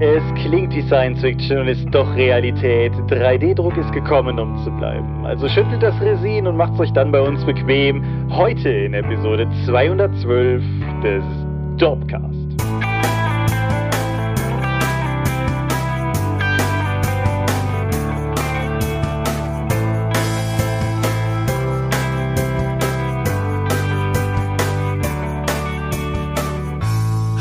Es klingt wie Science Fiction und ist doch Realität. 3D-Druck ist gekommen, um zu bleiben. Also schüttelt das Resin und macht's euch dann bei uns bequem. Heute in Episode 212 des Dopcast.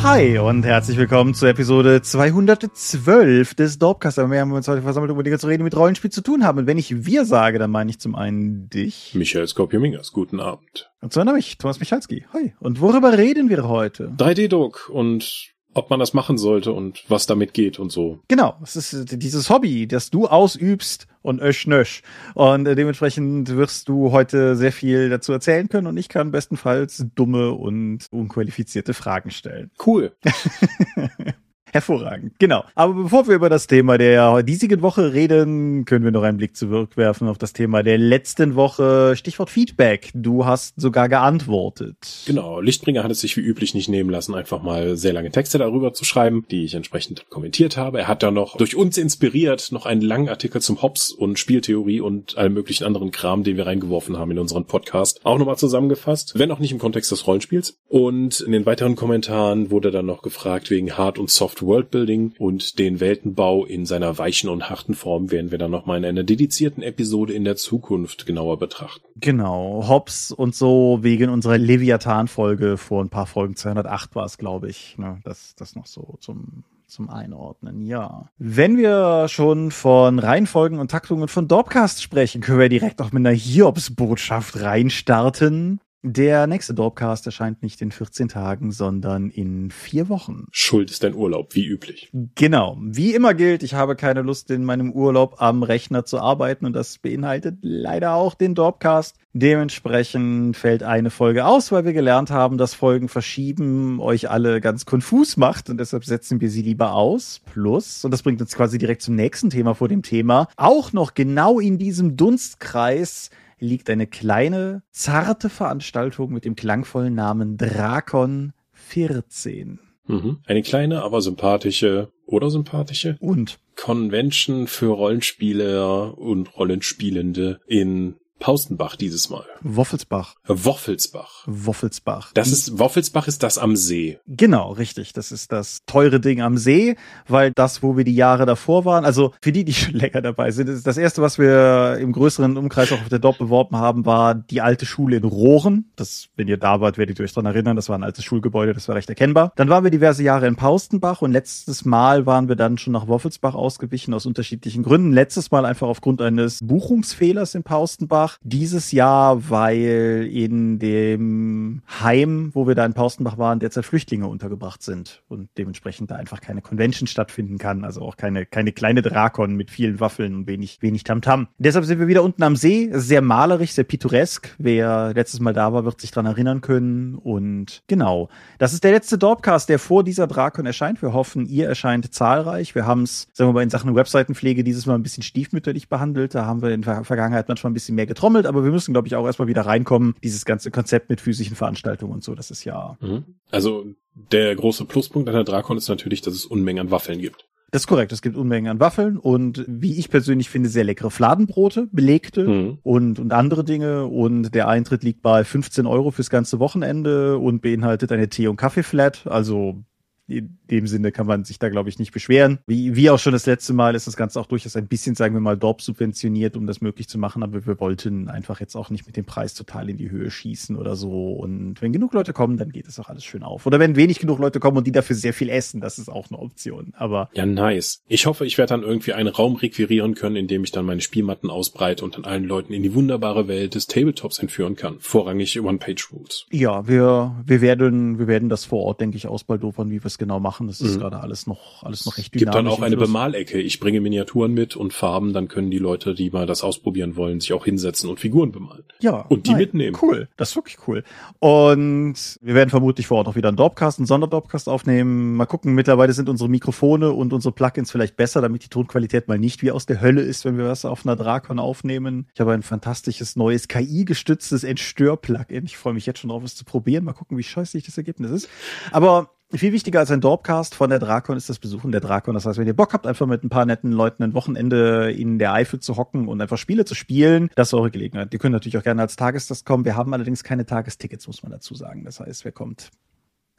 Hi und herzlich willkommen zur Episode 212 des Dorpcast. Wir haben uns heute versammelt, um Dinge zu reden, die mit Rollenspiel zu tun haben. Und wenn ich wir sage, dann meine ich zum einen dich. Michael Skopje-Mingers, guten Abend. Und zum anderen mich, Thomas Michalski. Hi. Und worüber reden wir heute? 3D-Druck und ob man das machen sollte und was damit geht und so. Genau, es ist dieses Hobby, das du ausübst und ösch nösch. Und äh, dementsprechend wirst du heute sehr viel dazu erzählen können und ich kann bestenfalls dumme und unqualifizierte Fragen stellen. Cool. Hervorragend, genau. Aber bevor wir über das Thema der diesigen Woche reden, können wir noch einen Blick zurückwerfen auf das Thema der letzten Woche. Stichwort Feedback. Du hast sogar geantwortet. Genau. Lichtbringer hat es sich wie üblich nicht nehmen lassen, einfach mal sehr lange Texte darüber zu schreiben, die ich entsprechend kommentiert habe. Er hat da noch durch uns inspiriert noch einen langen Artikel zum Hobbs und Spieltheorie und allem möglichen anderen Kram, den wir reingeworfen haben in unseren Podcast, auch nochmal zusammengefasst, wenn auch nicht im Kontext des Rollenspiels. Und in den weiteren Kommentaren wurde dann noch gefragt wegen Hard und Soft Worldbuilding und den Weltenbau in seiner weichen und harten Form werden wir dann nochmal in einer dedizierten Episode in der Zukunft genauer betrachten. Genau, Hobbs und so wegen unserer Leviathan-Folge vor ein paar Folgen, 208 war es, glaube ich, ne, das, das noch so zum zum Einordnen, ja. Wenn wir schon von Reihenfolgen und Taktungen von Dorpcast sprechen, können wir direkt auch mit einer Hiobs-Botschaft reinstarten. Der nächste Dorpcast erscheint nicht in 14 Tagen, sondern in vier Wochen. Schuld ist dein Urlaub, wie üblich. Genau. Wie immer gilt, ich habe keine Lust, in meinem Urlaub am Rechner zu arbeiten und das beinhaltet leider auch den Dorpcast. Dementsprechend fällt eine Folge aus, weil wir gelernt haben, dass Folgen verschieben euch alle ganz konfus macht und deshalb setzen wir sie lieber aus. Plus, und das bringt uns quasi direkt zum nächsten Thema vor dem Thema, auch noch genau in diesem Dunstkreis liegt eine kleine, zarte Veranstaltung mit dem klangvollen Namen Drakon 14. Mhm. Eine kleine, aber sympathische oder sympathische und Convention für Rollenspieler und Rollenspielende in Paustenbach dieses Mal. Woffelsbach. Woffelsbach. Woffelsbach. Das ist, Woffelsbach ist das am See. Genau, richtig. Das ist das teure Ding am See, weil das, wo wir die Jahre davor waren, also für die, die schon länger dabei sind, ist das erste, was wir im größeren Umkreis auch auf der Dop beworben haben, war die alte Schule in Rohren. Das, wenn ihr da wart, werdet ihr euch dran erinnern, das war ein altes Schulgebäude, das war recht erkennbar. Dann waren wir diverse Jahre in Paustenbach und letztes Mal waren wir dann schon nach Woffelsbach ausgewichen aus unterschiedlichen Gründen. Letztes Mal einfach aufgrund eines Buchungsfehlers in Paustenbach Paustenbach dieses Jahr, weil in dem Heim, wo wir da in Paustenbach waren, derzeit Flüchtlinge untergebracht sind und dementsprechend da einfach keine Convention stattfinden kann, also auch keine, keine kleine Drakon mit vielen Waffeln und wenig, wenig Tamtam. Deshalb sind wir wieder unten am See, sehr malerisch, sehr pittoresk. Wer letztes Mal da war, wird sich dran erinnern können und genau. Das ist der letzte Dorpcast, der vor dieser Drakon erscheint. Wir hoffen, ihr erscheint zahlreich. Wir haben es, sagen wir mal, in Sachen Webseitenpflege dieses Mal ein bisschen stiefmütterlich behandelt. Da haben wir in der Vergangenheit manchmal ein bisschen mehr getrommelt, aber wir müssen, glaube ich, auch erstmal wieder reinkommen. Dieses ganze Konzept mit physischen Veranstaltungen und so, das ist ja. Mhm. Also der große Pluspunkt an der Drakon ist natürlich, dass es Unmengen an Waffeln gibt. Das ist korrekt. Es gibt Unmengen an Waffeln und wie ich persönlich finde, sehr leckere Fladenbrote, belegte mhm. und, und andere Dinge. Und der Eintritt liegt bei 15 Euro fürs ganze Wochenende und beinhaltet eine Tee- und Kaffee-Flat. Also in dem Sinne kann man sich da, glaube ich, nicht beschweren. Wie, wie auch schon das letzte Mal ist das Ganze auch durchaus ein bisschen, sagen wir mal, Dorp subventioniert, um das möglich zu machen. Aber wir wollten einfach jetzt auch nicht mit dem Preis total in die Höhe schießen oder so. Und wenn genug Leute kommen, dann geht es auch alles schön auf. Oder wenn wenig genug Leute kommen und die dafür sehr viel essen, das ist auch eine Option. Aber ja, nice. Ich hoffe, ich werde dann irgendwie einen Raum requirieren können, in dem ich dann meine Spielmatten ausbreite und dann allen Leuten in die wunderbare Welt des Tabletops entführen kann. Vorrangig One-Page-Rules. Ja, wir, wir werden, wir werden das vor Ort, denke ich, ausbaldofern, wie wir es genau machen. Das ist mhm. gerade alles noch, alles noch recht dynamisch. Gibt dann auch eine Bemalecke. Ich bringe Miniaturen mit und Farben, dann können die Leute, die mal das ausprobieren wollen, sich auch hinsetzen und Figuren bemalen. Ja. Und die nein, mitnehmen. Cool. Das ist wirklich cool. Und wir werden vermutlich vor Ort auch wieder einen Dropcast, einen Sonderdropcast aufnehmen. Mal gucken, mittlerweile sind unsere Mikrofone und unsere Plugins vielleicht besser, damit die Tonqualität mal nicht wie aus der Hölle ist, wenn wir was auf einer Drakon aufnehmen. Ich habe ein fantastisches neues KI-gestütztes Entstör-Plugin. Ich freue mich jetzt schon drauf, es zu probieren. Mal gucken, wie scheußlich das Ergebnis ist. Aber Viel wichtiger als ein Dorpcast von der Drakon ist das Besuchen der Drakon. Das heißt, wenn ihr Bock habt, einfach mit ein paar netten Leuten ein Wochenende in der Eifel zu hocken und einfach Spiele zu spielen, das ist eure Gelegenheit. Ihr könnt natürlich auch gerne als Tagestast kommen. Wir haben allerdings keine Tagestickets, muss man dazu sagen. Das heißt, wer kommt,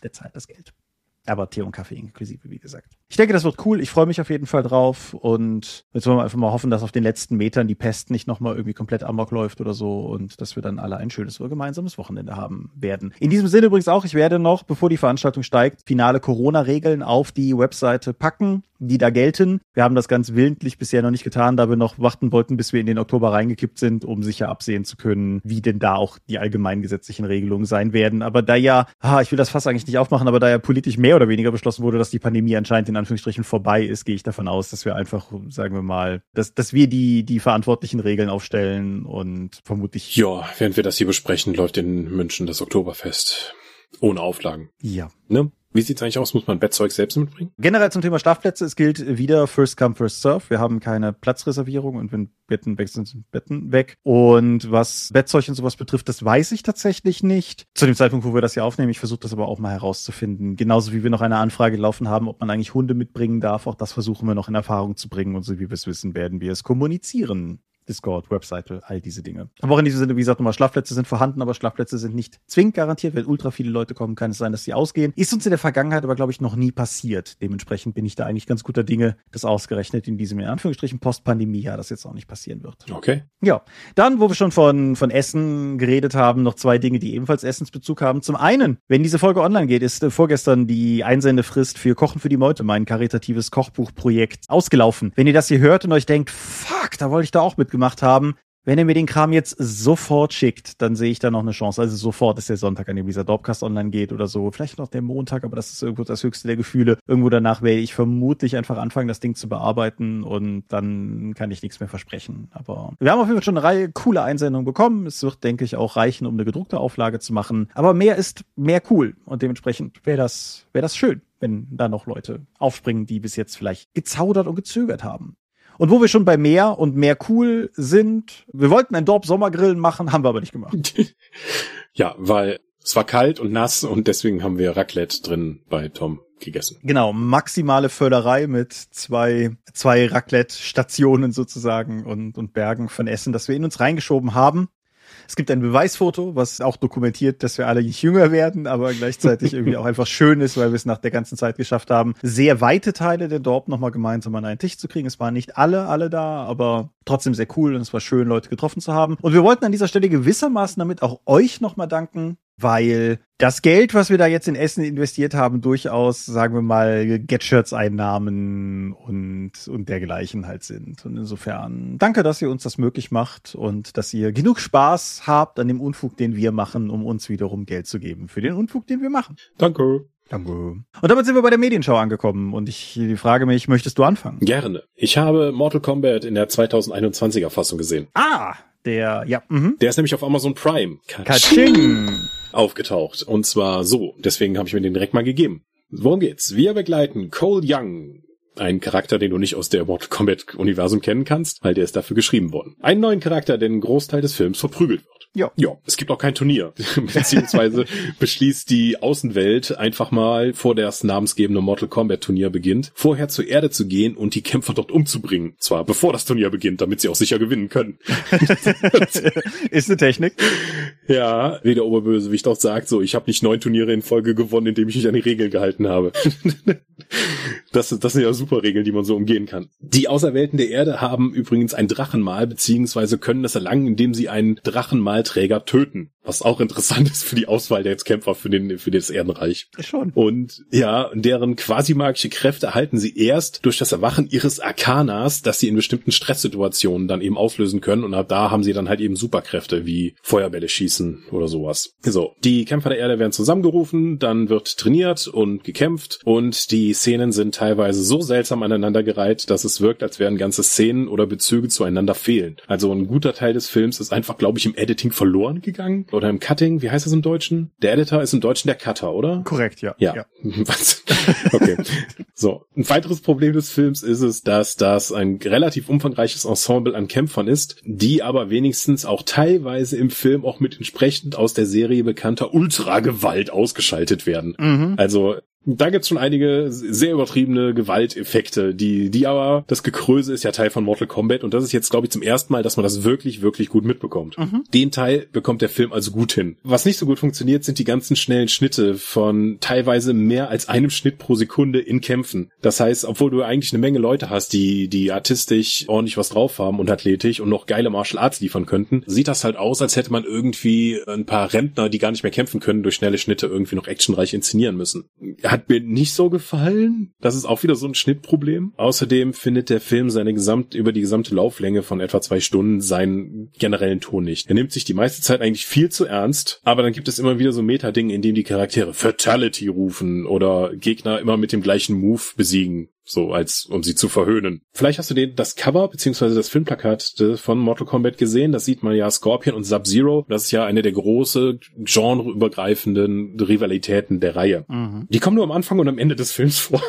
der zahlt das Geld. Aber Tee und Kaffee inklusive, wie gesagt. Ich denke, das wird cool. Ich freue mich auf jeden Fall drauf. Und jetzt wollen wir einfach mal hoffen, dass auf den letzten Metern die Pest nicht nochmal irgendwie komplett amok läuft oder so und dass wir dann alle ein schönes gemeinsames Wochenende haben werden. In diesem Sinne übrigens auch, ich werde noch, bevor die Veranstaltung steigt, finale Corona-Regeln auf die Webseite packen die da gelten. Wir haben das ganz willentlich bisher noch nicht getan, da wir noch warten wollten, bis wir in den Oktober reingekippt sind, um sicher absehen zu können, wie denn da auch die allgemeinen gesetzlichen Regelungen sein werden. Aber da ja, ah, ich will das fast eigentlich nicht aufmachen, aber da ja politisch mehr oder weniger beschlossen wurde, dass die Pandemie anscheinend in Anführungsstrichen vorbei ist, gehe ich davon aus, dass wir einfach, sagen wir mal, dass, dass wir die, die verantwortlichen Regeln aufstellen und vermutlich. Ja, während wir das hier besprechen, läuft in München das Oktoberfest. Ohne Auflagen. Ja. Ne? Wie sieht's eigentlich aus? Muss man Bettzeug selbst mitbringen? Generell zum Thema Schlafplätze, es gilt wieder First Come, First Serve. Wir haben keine Platzreservierung und wenn Betten weg sind, sind Betten weg. Und was Bettzeug und sowas betrifft, das weiß ich tatsächlich nicht. Zu dem Zeitpunkt, wo wir das hier aufnehmen, ich versuche das aber auch mal herauszufinden. Genauso wie wir noch eine Anfrage laufen haben, ob man eigentlich Hunde mitbringen darf. Auch das versuchen wir noch in Erfahrung zu bringen und so wie wir es wissen, werden wir es kommunizieren. Discord, Webseite, all diese Dinge. Aber auch in diesem Sinne, wie gesagt, nochmal, Schlafplätze sind vorhanden, aber Schlafplätze sind nicht zwingend garantiert. Wenn ultra viele Leute kommen, kann es sein, dass sie ausgehen. Ist uns in der Vergangenheit aber, glaube ich, noch nie passiert. Dementsprechend bin ich da eigentlich ganz guter Dinge, dass ausgerechnet in diesem, in Anführungsstrichen, Post-Pandemie-Jahr das jetzt auch nicht passieren wird. Okay. Ja. Dann, wo wir schon von, von Essen geredet haben, noch zwei Dinge, die ebenfalls Essensbezug haben. Zum einen, wenn diese Folge online geht, ist äh, vorgestern die Einsendefrist für Kochen für die Meute, mein karitatives Kochbuchprojekt, ausgelaufen. Wenn ihr das hier hört und euch denkt, fuck, da wollte ich da auch mitgemacht haben, wenn ihr mir den Kram jetzt sofort schickt, dann sehe ich da noch eine Chance. Also sofort ist der Sonntag, an dem dieser Dorpcast online geht oder so. Vielleicht noch der Montag, aber das ist irgendwo das höchste der Gefühle. Irgendwo danach werde ich vermutlich einfach anfangen, das Ding zu bearbeiten und dann kann ich nichts mehr versprechen. Aber wir haben auf jeden Fall schon eine Reihe coole Einsendungen bekommen. Es wird, denke ich, auch reichen, um eine gedruckte Auflage zu machen. Aber mehr ist mehr cool und dementsprechend wäre das, wäre das schön wenn da noch Leute aufspringen, die bis jetzt vielleicht gezaudert und gezögert haben. Und wo wir schon bei mehr und mehr cool sind, wir wollten ein Dorp Sommergrillen machen, haben wir aber nicht gemacht. ja, weil es war kalt und nass und deswegen haben wir Raclette drin bei Tom gegessen. Genau, maximale Förderei mit zwei, zwei Raclette-Stationen sozusagen und, und Bergen von Essen, das wir in uns reingeschoben haben. Es gibt ein Beweisfoto, was auch dokumentiert, dass wir alle nicht jünger werden, aber gleichzeitig irgendwie auch einfach schön ist, weil wir es nach der ganzen Zeit geschafft haben, sehr weite Teile der Dorp nochmal gemeinsam an einen Tisch zu kriegen. Es waren nicht alle, alle da, aber trotzdem sehr cool und es war schön, Leute getroffen zu haben. Und wir wollten an dieser Stelle gewissermaßen damit auch euch nochmal danken, weil das Geld, was wir da jetzt in Essen investiert haben, durchaus, sagen wir mal, Get-Shirts-Einnahmen und, und dergleichen halt sind. Und insofern danke, dass ihr uns das möglich macht und dass ihr genug Spaß habt an dem Unfug, den wir machen, um uns wiederum Geld zu geben für den Unfug, den wir machen. Danke. Danke. Und damit sind wir bei der Medienschau angekommen und ich frage mich, möchtest du anfangen? Gerne. Ich habe Mortal Kombat in der 2021er Fassung gesehen. Ah, der, ja. Mhm. Der ist nämlich auf Amazon Prime. Katsching. Aufgetaucht. Und zwar so. Deswegen habe ich mir den direkt mal gegeben. Worum geht's? Wir begleiten Cole Young, ein Charakter, den du nicht aus der Mortal Kombat Universum kennen kannst, weil der ist dafür geschrieben worden. Einen neuen Charakter, der den Großteil des Films verprügelt wird. Ja. Ja, es gibt auch kein Turnier. Beziehungsweise beschließt die Außenwelt einfach mal, vor das namensgebende Mortal Kombat Turnier beginnt, vorher zur Erde zu gehen und die Kämpfer dort umzubringen. Zwar bevor das Turnier beginnt, damit sie auch sicher gewinnen können. Ist eine Technik. Ja, wie der Oberbösewicht auch sagt, so, ich habe nicht neun Turniere in Folge gewonnen, indem ich mich an die Regeln gehalten habe. das, das sind ja super Regeln, die man so umgehen kann. Die Auserwählten der Erde haben übrigens ein Drachenmal, beziehungsweise können das erlangen, indem sie ein Drachenmalträger töten. Was auch interessant ist für die Auswahl der Kämpfer für, den, für das Erdenreich. Schon. Und ja, deren quasi magische Kräfte erhalten sie erst durch das Erwachen ihres Arkanas, dass sie in bestimmten Stresssituationen dann eben auslösen können. Und ab da haben sie dann halt eben Superkräfte wie Feuerbälle schießen oder sowas. So, die Kämpfer der Erde werden zusammengerufen, dann wird trainiert und gekämpft und die Szenen sind teilweise so seltsam aneinandergereiht, dass es wirkt, als wären ganze Szenen oder Bezüge zueinander fehlen. Also ein guter Teil des Films ist einfach, glaube ich, im Editing verloren gegangen oder im Cutting. Wie heißt das im Deutschen? Der Editor ist im Deutschen der Cutter, oder? Korrekt, ja. Ja. Was? Okay. so. Ein weiteres Problem des Films ist es, dass das ein relativ umfangreiches Ensemble an Kämpfern ist, die aber wenigstens auch teilweise im Film auch mit entsprechend aus der Serie bekannter Ultragewalt ausgeschaltet werden. Mhm. Also Da gibt's schon einige sehr übertriebene Gewalteffekte, die, die aber, das Gekröse ist ja Teil von Mortal Kombat und das ist jetzt, glaube ich, zum ersten Mal, dass man das wirklich, wirklich gut mitbekommt. Mhm. Den Teil bekommt der Film also gut hin. Was nicht so gut funktioniert, sind die ganzen schnellen Schnitte von teilweise mehr als einem Schnitt pro Sekunde in Kämpfen. Das heißt, obwohl du eigentlich eine Menge Leute hast, die, die artistisch ordentlich was drauf haben und athletisch und noch geile Martial Arts liefern könnten, sieht das halt aus, als hätte man irgendwie ein paar Rentner, die gar nicht mehr kämpfen können, durch schnelle Schnitte irgendwie noch actionreich inszenieren müssen. Hat mir nicht so gefallen. Das ist auch wieder so ein Schnittproblem. Außerdem findet der Film seine gesamt, über die gesamte Lauflänge von etwa zwei Stunden seinen generellen Ton nicht. Er nimmt sich die meiste Zeit eigentlich viel zu ernst, aber dann gibt es immer wieder so Meta-Dinge, in denen die Charaktere Fatality rufen oder Gegner immer mit dem gleichen Move besiegen so als um sie zu verhöhnen. Vielleicht hast du den das Cover beziehungsweise das Filmplakat von Mortal Kombat gesehen. Das sieht man ja Scorpion und Sub-Zero. Das ist ja eine der große genreübergreifenden Rivalitäten der Reihe. Mhm. Die kommen nur am Anfang und am Ende des Films vor.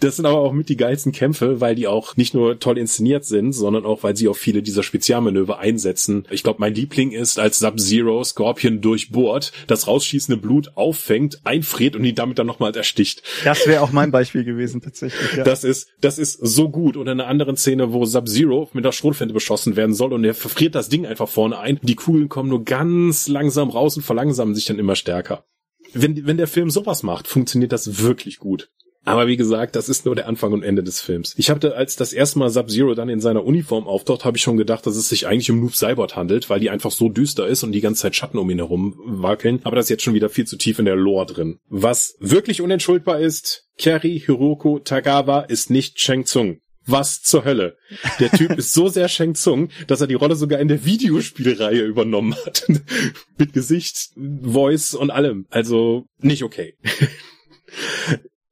Das sind aber auch mit die geilsten Kämpfe, weil die auch nicht nur toll inszeniert sind, sondern auch, weil sie auch viele dieser Spezialmanöver einsetzen. Ich glaube, mein Liebling ist, als Sub-Zero Scorpion durchbohrt, das rausschießende Blut auffängt, einfriert und ihn damit dann nochmal ersticht. Das wäre auch mein Beispiel gewesen, tatsächlich. Ja. Das ist, das ist so gut. Und in einer anderen Szene, wo Sub-Zero mit der Schrotflinte beschossen werden soll und er verfriert das Ding einfach vorne ein. Die Kugeln kommen nur ganz langsam raus und verlangsamen sich dann immer stärker. Wenn, wenn der Film sowas macht, funktioniert das wirklich gut. Aber wie gesagt, das ist nur der Anfang und Ende des Films. Ich habe, als das erste Mal Sub-Zero dann in seiner Uniform auftaucht, habe ich schon gedacht, dass es sich eigentlich um Noob Cybot handelt, weil die einfach so düster ist und die ganze Zeit Schatten um ihn herum wackeln. Aber das ist jetzt schon wieder viel zu tief in der Lore drin. Was wirklich unentschuldbar ist, Kerry Hiroko Tagawa ist nicht Shang Tsung. Was zur Hölle? Der Typ ist so sehr Shang Tsung, dass er die Rolle sogar in der Videospielreihe übernommen hat. Mit Gesicht, Voice und allem. Also nicht okay.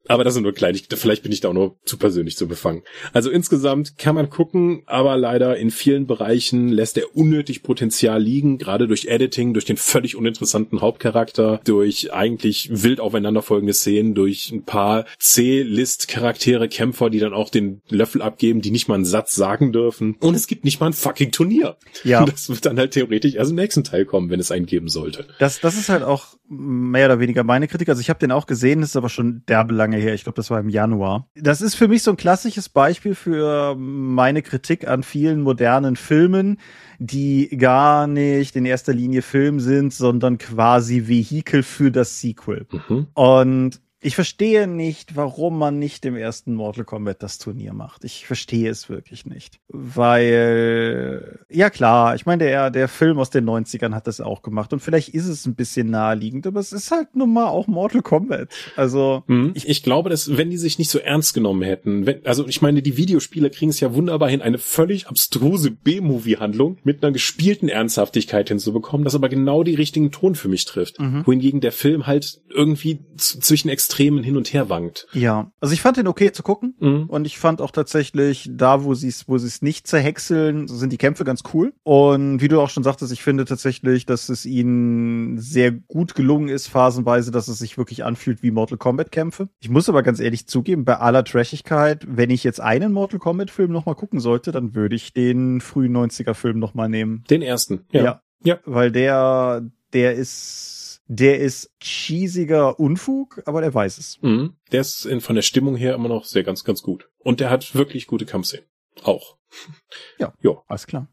Aber das sind nur Kleinigkeiten. Vielleicht bin ich da auch nur zu persönlich zu befangen. Also insgesamt kann man gucken, aber leider in vielen Bereichen lässt er unnötig Potenzial liegen, gerade durch Editing, durch den völlig uninteressanten Hauptcharakter, durch eigentlich wild aufeinanderfolgende Szenen, durch ein paar C-List-Charaktere, Kämpfer, die dann auch den Löffel abgeben, die nicht mal einen Satz sagen dürfen. Und es gibt nicht mal ein fucking Turnier. Ja. Das wird dann halt theoretisch erst im nächsten Teil kommen, wenn es einen geben sollte. Das, das ist halt auch mehr oder weniger meine Kritik. Also ich habe den auch gesehen, ist aber schon derbe lange her. Ich glaube, das war im Januar. Das ist für mich so ein klassisches Beispiel für meine Kritik an vielen modernen Filmen, die gar nicht in erster Linie Film sind, sondern quasi Vehikel für das Sequel. Mhm. Und ich verstehe nicht, warum man nicht im ersten Mortal Kombat das Turnier macht. Ich verstehe es wirklich nicht. Weil, ja klar, ich meine, der, der Film aus den 90ern hat das auch gemacht und vielleicht ist es ein bisschen naheliegend, aber es ist halt nun mal auch Mortal Kombat. Also. Mhm. Ich, ich glaube, dass wenn die sich nicht so ernst genommen hätten, wenn, also ich meine, die Videospieler kriegen es ja wunderbar hin, eine völlig abstruse B-Movie-Handlung mit einer gespielten Ernsthaftigkeit hinzubekommen, das aber genau die richtigen Ton für mich trifft. Mhm. Wohingegen der Film halt irgendwie zwischen extrem Extremen hin und her wankt. Ja, also ich fand den okay zu gucken mhm. und ich fand auch tatsächlich da, wo sie es, wo sie es nicht zerhäckseln, sind die Kämpfe ganz cool. Und wie du auch schon sagtest, ich finde tatsächlich, dass es ihnen sehr gut gelungen ist, phasenweise, dass es sich wirklich anfühlt wie Mortal Kombat Kämpfe. Ich muss aber ganz ehrlich zugeben, bei aller Trashigkeit, wenn ich jetzt einen Mortal Kombat Film nochmal gucken sollte, dann würde ich den frühen 90er Film nochmal nehmen. Den ersten, ja. ja. Ja. Weil der, der ist der ist cheesiger Unfug, aber der weiß es. Mhm. Der ist in, von der Stimmung her immer noch sehr ganz, ganz gut. Und der hat wirklich gute Kampfszenen. Auch. Ja, ja. alles klar.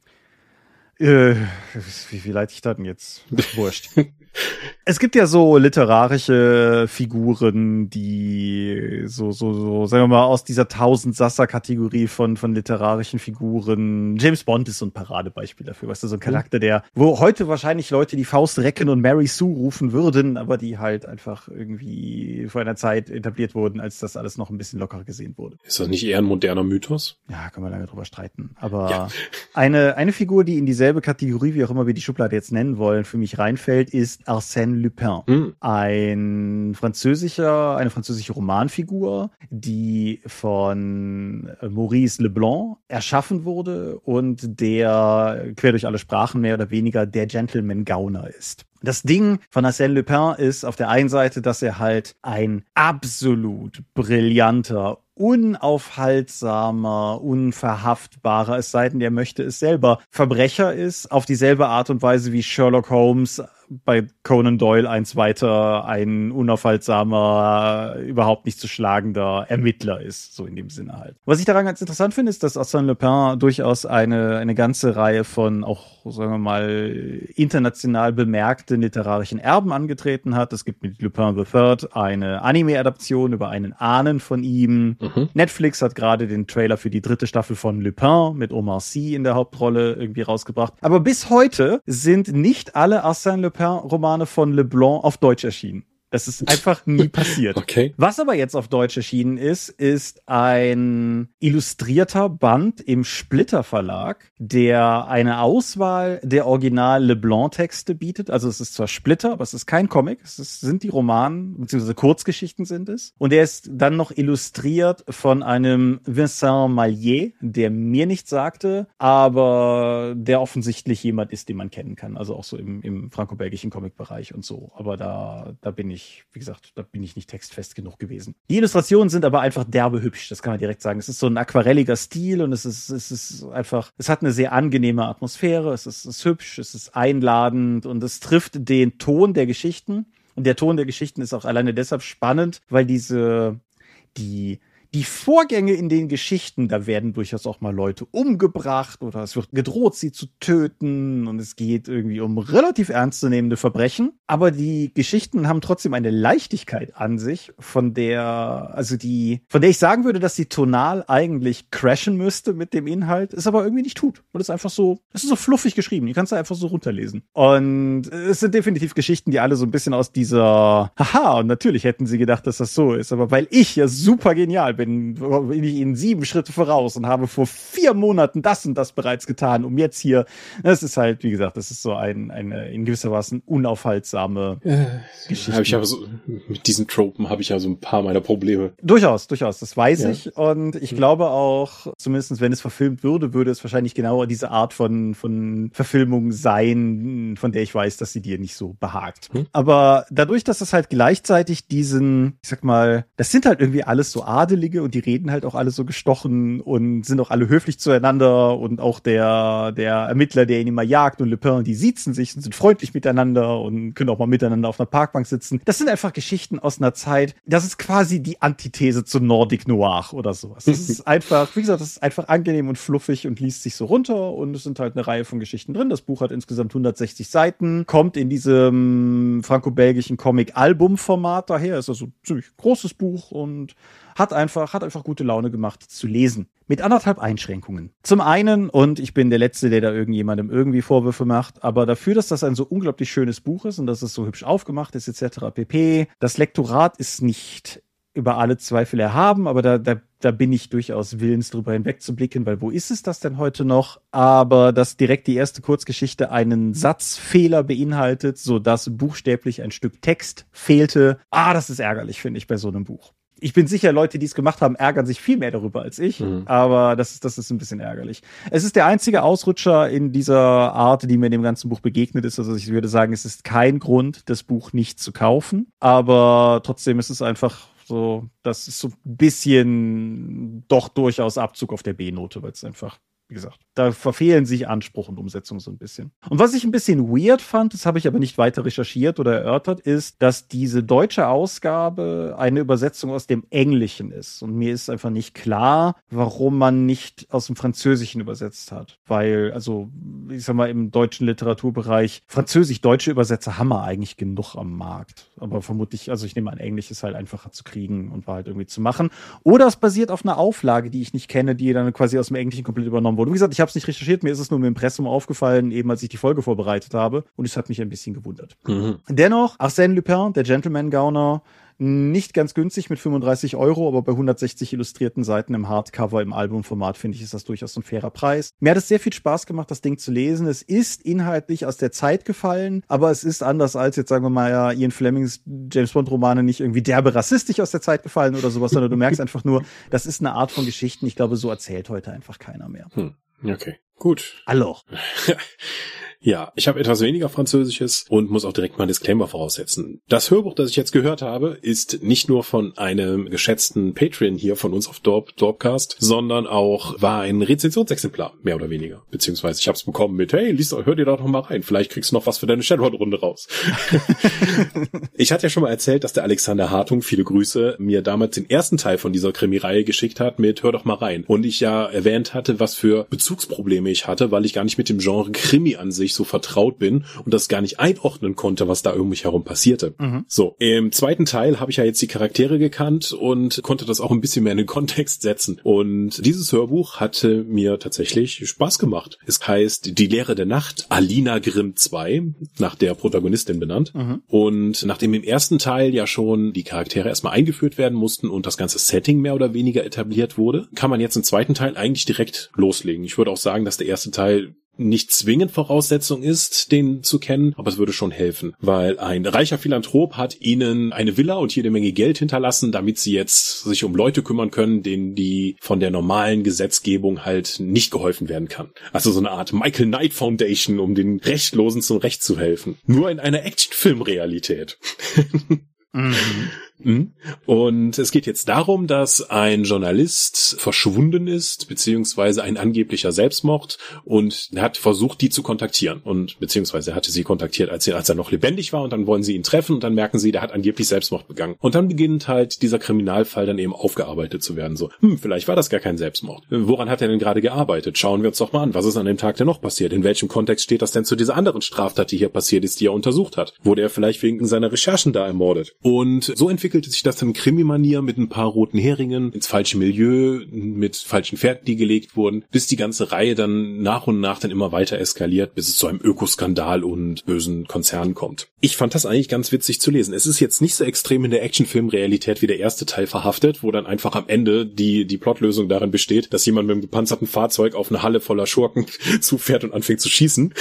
Äh, wie, wie leite ich das denn jetzt? Wurscht. Es gibt ja so literarische Figuren, die so, so, so, sagen wir mal, aus dieser Tausendsasser-Kategorie von, von literarischen Figuren. James Bond ist so ein Paradebeispiel dafür, weißt du, so ein Charakter, der, wo heute wahrscheinlich Leute die Faust recken und Mary Sue rufen würden, aber die halt einfach irgendwie vor einer Zeit etabliert wurden, als das alles noch ein bisschen lockerer gesehen wurde. Ist das nicht eher ein moderner Mythos? Ja, kann man lange drüber streiten. Aber ja. eine, eine Figur, die in dieselbe Kategorie, wie auch immer wir die Schublade jetzt nennen wollen, für mich reinfällt, ist Arsène Lupin. Mhm. Ein französischer, eine französische Romanfigur, die von Maurice Leblanc erschaffen wurde und der quer durch alle Sprachen mehr oder weniger der Gentleman Gauner ist. Das Ding von Arsène Lupin ist auf der einen Seite, dass er halt ein absolut brillanter, unaufhaltsamer, unverhaftbarer, es sei denn, der möchte es selber Verbrecher ist, auf dieselbe Art und Weise wie Sherlock Holmes bei Conan Doyle eins weiter ein unaufhaltsamer, überhaupt nicht zu schlagender Ermittler ist, so in dem Sinne halt. Was ich daran ganz interessant finde, ist, dass Arsène Lupin durchaus eine, eine ganze Reihe von auch, sagen wir mal, international bemerkten literarischen Erben angetreten hat. Es gibt mit Lupin Third eine Anime-Adaption über einen Ahnen von ihm. Mhm. Netflix hat gerade den Trailer für die dritte Staffel von Lupin mit Omar Sy in der Hauptrolle irgendwie rausgebracht. Aber bis heute sind nicht alle Arsène Lupin Romane von Leblanc auf Deutsch erschienen. Das ist einfach nie passiert. Okay. Was aber jetzt auf Deutsch erschienen ist, ist ein illustrierter Band im Splitter Verlag, der eine Auswahl der Original Leblanc-Texte bietet. Also es ist zwar Splitter, aber es ist kein Comic. Es ist, sind die Romanen, beziehungsweise Kurzgeschichten sind es. Und er ist dann noch illustriert von einem Vincent Mallier, der mir nichts sagte, aber der offensichtlich jemand ist, den man kennen kann. Also auch so im, im franco-belgischen Comic-Bereich und so. Aber da, da bin ich ich, wie gesagt, da bin ich nicht textfest genug gewesen. Die Illustrationen sind aber einfach derbe hübsch, das kann man direkt sagen. Es ist so ein aquarelliger Stil und es ist, es ist einfach, es hat eine sehr angenehme Atmosphäre, es ist, es ist hübsch, es ist einladend und es trifft den Ton der Geschichten. Und der Ton der Geschichten ist auch alleine deshalb spannend, weil diese, die, die Vorgänge in den Geschichten, da werden durchaus auch mal Leute umgebracht oder es wird gedroht, sie zu töten und es geht irgendwie um relativ ernstzunehmende Verbrechen. Aber die Geschichten haben trotzdem eine Leichtigkeit an sich, von der, also die, von der ich sagen würde, dass sie tonal eigentlich crashen müsste mit dem Inhalt, es aber irgendwie nicht tut. Und es ist einfach so, es ist so fluffig geschrieben. Die kannst du einfach so runterlesen. Und es sind definitiv Geschichten, die alle so ein bisschen aus dieser, haha, und natürlich hätten sie gedacht, dass das so ist. Aber weil ich ja super genial bin, bin, bin ich Ihnen sieben Schritte voraus und habe vor vier Monaten das und das bereits getan, um jetzt hier, das ist halt, wie gesagt, das ist so ein, eine in gewisser Weise unaufhaltsame äh, Geschichte. Hab ich aber so, mit diesen Tropen habe ich ja so ein paar meiner Probleme. Durchaus, durchaus, das weiß ja. ich und ich mhm. glaube auch, zumindest wenn es verfilmt würde, würde es wahrscheinlich genau diese Art von, von Verfilmung sein, von der ich weiß, dass sie dir nicht so behagt. Mhm. Aber dadurch, dass es halt gleichzeitig diesen, ich sag mal, das sind halt irgendwie alles so adelige Adlige und die reden halt auch alle so gestochen und sind auch alle höflich zueinander und auch der, der Ermittler, der ihn immer jagt und Le Pen, die siezen sich und sind freundlich miteinander und können auch mal miteinander auf einer Parkbank sitzen. Das sind einfach Geschichten aus einer Zeit, das ist quasi die Antithese zu Nordic Noir oder sowas. Das ist einfach, wie gesagt, das ist einfach angenehm und fluffig und liest sich so runter und es sind halt eine Reihe von Geschichten drin. Das Buch hat insgesamt 160 Seiten, kommt in diesem franco-belgischen Comic-Album-Format daher, ist also ein ziemlich großes Buch und hat einfach, hat einfach gute Laune gemacht zu lesen. Mit anderthalb Einschränkungen. Zum einen, und ich bin der Letzte, der da irgendjemandem irgendwie Vorwürfe macht, aber dafür, dass das ein so unglaublich schönes Buch ist und dass es so hübsch aufgemacht ist, etc. pp. Das Lektorat ist nicht über alle Zweifel erhaben, aber da, da, da bin ich durchaus willens, drüber hinwegzublicken, weil wo ist es das denn heute noch? Aber dass direkt die erste Kurzgeschichte einen Satzfehler beinhaltet, so dass buchstäblich ein Stück Text fehlte. Ah, das ist ärgerlich, finde ich, bei so einem Buch ich bin sicher, Leute, die es gemacht haben, ärgern sich viel mehr darüber als ich. Mhm. Aber das ist, das ist ein bisschen ärgerlich. Es ist der einzige Ausrutscher in dieser Art, die mir in dem ganzen Buch begegnet ist. Also ich würde sagen, es ist kein Grund, das Buch nicht zu kaufen. Aber trotzdem ist es einfach so, das ist so ein bisschen doch durchaus Abzug auf der B-Note, weil es einfach wie gesagt, da verfehlen sich Anspruch und Umsetzung so ein bisschen. Und was ich ein bisschen weird fand, das habe ich aber nicht weiter recherchiert oder erörtert, ist, dass diese deutsche Ausgabe eine Übersetzung aus dem Englischen ist. Und mir ist einfach nicht klar, warum man nicht aus dem Französischen übersetzt hat. Weil, also, ich sag mal, im deutschen Literaturbereich, französisch-deutsche Übersetzer haben wir eigentlich genug am Markt. Aber vermutlich, also ich nehme an, Englisch ist halt einfacher zu kriegen und war halt irgendwie zu machen. Oder es basiert auf einer Auflage, die ich nicht kenne, die dann quasi aus dem Englischen komplett übernommen wurde. Und wie gesagt, ich habe es nicht recherchiert, mir ist es nur im Impressum aufgefallen, eben als ich die Folge vorbereitet habe. Und es hat mich ein bisschen gewundert. Mhm. Dennoch, Arsène Lupin, der Gentleman-Gauner, nicht ganz günstig mit 35 Euro, aber bei 160 illustrierten Seiten im Hardcover im Albumformat finde ich, ist das durchaus ein fairer Preis. Mir hat es sehr viel Spaß gemacht, das Ding zu lesen. Es ist inhaltlich aus der Zeit gefallen, aber es ist anders als jetzt sagen wir mal ja Ian Flemings James Bond Romane nicht irgendwie derbe rassistisch aus der Zeit gefallen oder sowas, sondern du merkst einfach nur, das ist eine Art von Geschichten. Ich glaube, so erzählt heute einfach keiner mehr. Hm. Okay, gut. Hallo. Ja, ich habe etwas weniger Französisches und muss auch direkt mal ein Disclaimer voraussetzen. Das Hörbuch, das ich jetzt gehört habe, ist nicht nur von einem geschätzten Patreon hier von uns auf Dorp, Dorpcast, sondern auch war ein Rezensionsexemplar, mehr oder weniger. Beziehungsweise ich habe es bekommen mit, hey, lies, hör dir da noch mal rein, vielleicht kriegst du noch was für deine Shadowrun-Runde raus. ich hatte ja schon mal erzählt, dass der Alexander Hartung, viele Grüße, mir damals den ersten Teil von dieser Krimireihe geschickt hat mit Hör doch mal rein. Und ich ja erwähnt hatte, was für Bezugsprobleme ich hatte, weil ich gar nicht mit dem Genre Krimi an sich ich so vertraut bin und das gar nicht einordnen konnte, was da um mich herum passierte. Mhm. So, im zweiten Teil habe ich ja jetzt die Charaktere gekannt und konnte das auch ein bisschen mehr in den Kontext setzen. Und dieses Hörbuch hatte mir tatsächlich Spaß gemacht. Es heißt Die Lehre der Nacht, Alina Grimm 2, nach der Protagonistin benannt. Mhm. Und nachdem im ersten Teil ja schon die Charaktere erstmal eingeführt werden mussten und das ganze Setting mehr oder weniger etabliert wurde, kann man jetzt im zweiten Teil eigentlich direkt loslegen. Ich würde auch sagen, dass der erste Teil nicht zwingend Voraussetzung ist, den zu kennen, aber es würde schon helfen, weil ein reicher Philanthrop hat ihnen eine Villa und jede Menge Geld hinterlassen, damit sie jetzt sich um Leute kümmern können, denen die von der normalen Gesetzgebung halt nicht geholfen werden kann. Also so eine Art Michael Knight Foundation, um den Rechtlosen zum Recht zu helfen. Nur in einer Actionfilmrealität. mhm. Mhm. Und es geht jetzt darum, dass ein Journalist verschwunden ist, beziehungsweise ein angeblicher Selbstmord und er hat versucht, die zu kontaktieren und beziehungsweise er hatte sie kontaktiert, als er, als er noch lebendig war und dann wollen sie ihn treffen und dann merken sie, der hat angeblich Selbstmord begangen. Und dann beginnt halt dieser Kriminalfall dann eben aufgearbeitet zu werden. So, hm, vielleicht war das gar kein Selbstmord. Woran hat er denn gerade gearbeitet? Schauen wir uns doch mal an, was ist an dem Tag denn noch passiert? In welchem Kontext steht das denn zu dieser anderen Straftat, die hier passiert ist, die er untersucht hat? Wurde er vielleicht wegen seiner Recherchen da ermordet? Und so entwickelt entwickelte sich das dann Krimi-Manier mit ein paar roten Heringen ins falsche Milieu, mit falschen Pferden, die gelegt wurden, bis die ganze Reihe dann nach und nach dann immer weiter eskaliert, bis es zu einem Ökoskandal und bösen Konzernen kommt. Ich fand das eigentlich ganz witzig zu lesen. Es ist jetzt nicht so extrem in der Actionfilm-Realität wie der erste Teil verhaftet, wo dann einfach am Ende die, die Plotlösung darin besteht, dass jemand mit einem gepanzerten Fahrzeug auf eine Halle voller Schurken zufährt und anfängt zu schießen.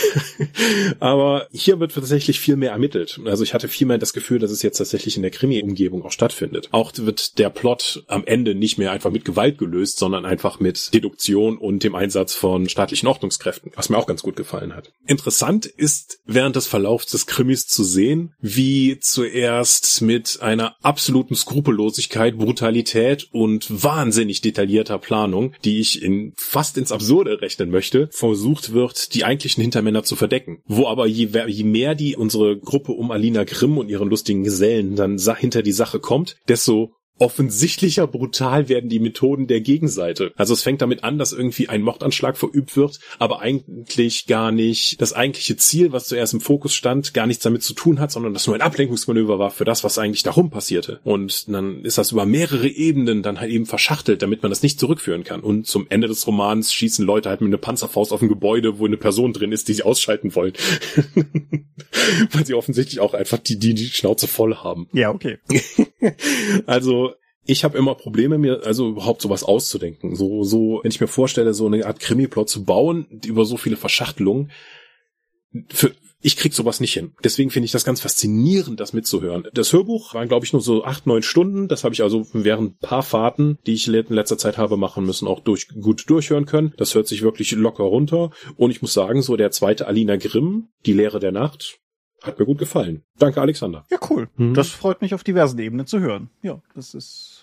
Aber hier wird tatsächlich viel mehr ermittelt. Also ich hatte viel mehr das Gefühl, dass es jetzt tatsächlich in der Krimi-Umgebung Handlung auch stattfindet. Auch wird der Plot am Ende nicht mehr einfach mit Gewalt gelöst, sondern einfach mit Deduktion und dem Einsatz von staatlichen Ordnungskräften, was mir auch ganz gut gefallen hat. Interessant ist während des Verlaufs des Krimis zu sehen, wie zuerst mit einer absoluten Skrupellosigkeit, Brutalität und wahnsinnig detaillierter Planung, die ich in fast ins Absurde rechnen möchte, versucht wird, die eigentlichen Hintermänner zu verdecken. Wo aber je, je mehr die unsere Gruppe um Alina Grimm und ihren lustigen Gesellen dann hinter die Sache Sache kommt, desto offensichtlicher brutal werden die Methoden der Gegenseite. Also es fängt damit an, dass irgendwie ein Mordanschlag verübt wird, aber eigentlich gar nicht das eigentliche Ziel, was zuerst im Fokus stand, gar nichts damit zu tun hat, sondern das nur ein Ablenkungsmanöver war für das, was eigentlich darum passierte. Und dann ist das über mehrere Ebenen dann halt eben verschachtelt, damit man das nicht zurückführen kann. Und zum Ende des Romans schießen Leute halt mit einer Panzerfaust auf ein Gebäude, wo eine Person drin ist, die sie ausschalten wollen. Weil sie offensichtlich auch einfach die, die, die Schnauze voll haben. Ja, okay. also ich habe immer Probleme, mir also überhaupt sowas auszudenken. So, so, wenn ich mir vorstelle, so eine Art Krimi-Plot zu bauen über so viele Verschachtelungen, für, ich krieg sowas nicht hin. Deswegen finde ich das ganz faszinierend, das mitzuhören. Das Hörbuch waren, glaube ich, nur so acht, neun Stunden. Das habe ich also während paar Fahrten, die ich in letzter Zeit habe machen müssen, auch durch, gut durchhören können. Das hört sich wirklich locker runter. Und ich muss sagen, so der zweite Alina Grimm, Die Lehre der Nacht, hat mir gut gefallen. Danke, Alexander. Ja, cool. Mhm. Das freut mich auf diversen Ebenen zu hören. Ja, das ist.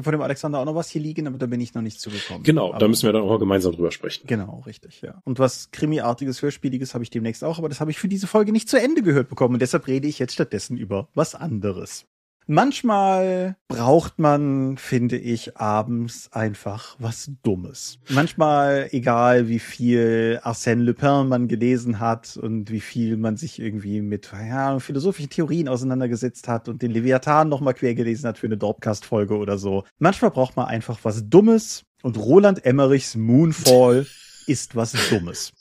Habe von dem Alexander auch noch was hier liegen, aber da bin ich noch nicht zugekommen. Genau, aber da müssen wir dann auch mal gemeinsam drüber sprechen. Genau, richtig, ja. Und was Krimi-artiges, Hörspieliges habe ich demnächst auch, aber das habe ich für diese Folge nicht zu Ende gehört bekommen und deshalb rede ich jetzt stattdessen über was anderes. Manchmal braucht man, finde ich, abends einfach was Dummes. Manchmal, egal wie viel Arsène Lupin man gelesen hat und wie viel man sich irgendwie mit ja, philosophischen Theorien auseinandergesetzt hat und den Leviathan nochmal quer gelesen hat für eine Dorpcast-Folge oder so. Manchmal braucht man einfach was Dummes und Roland Emmerichs Moonfall ist was Dummes.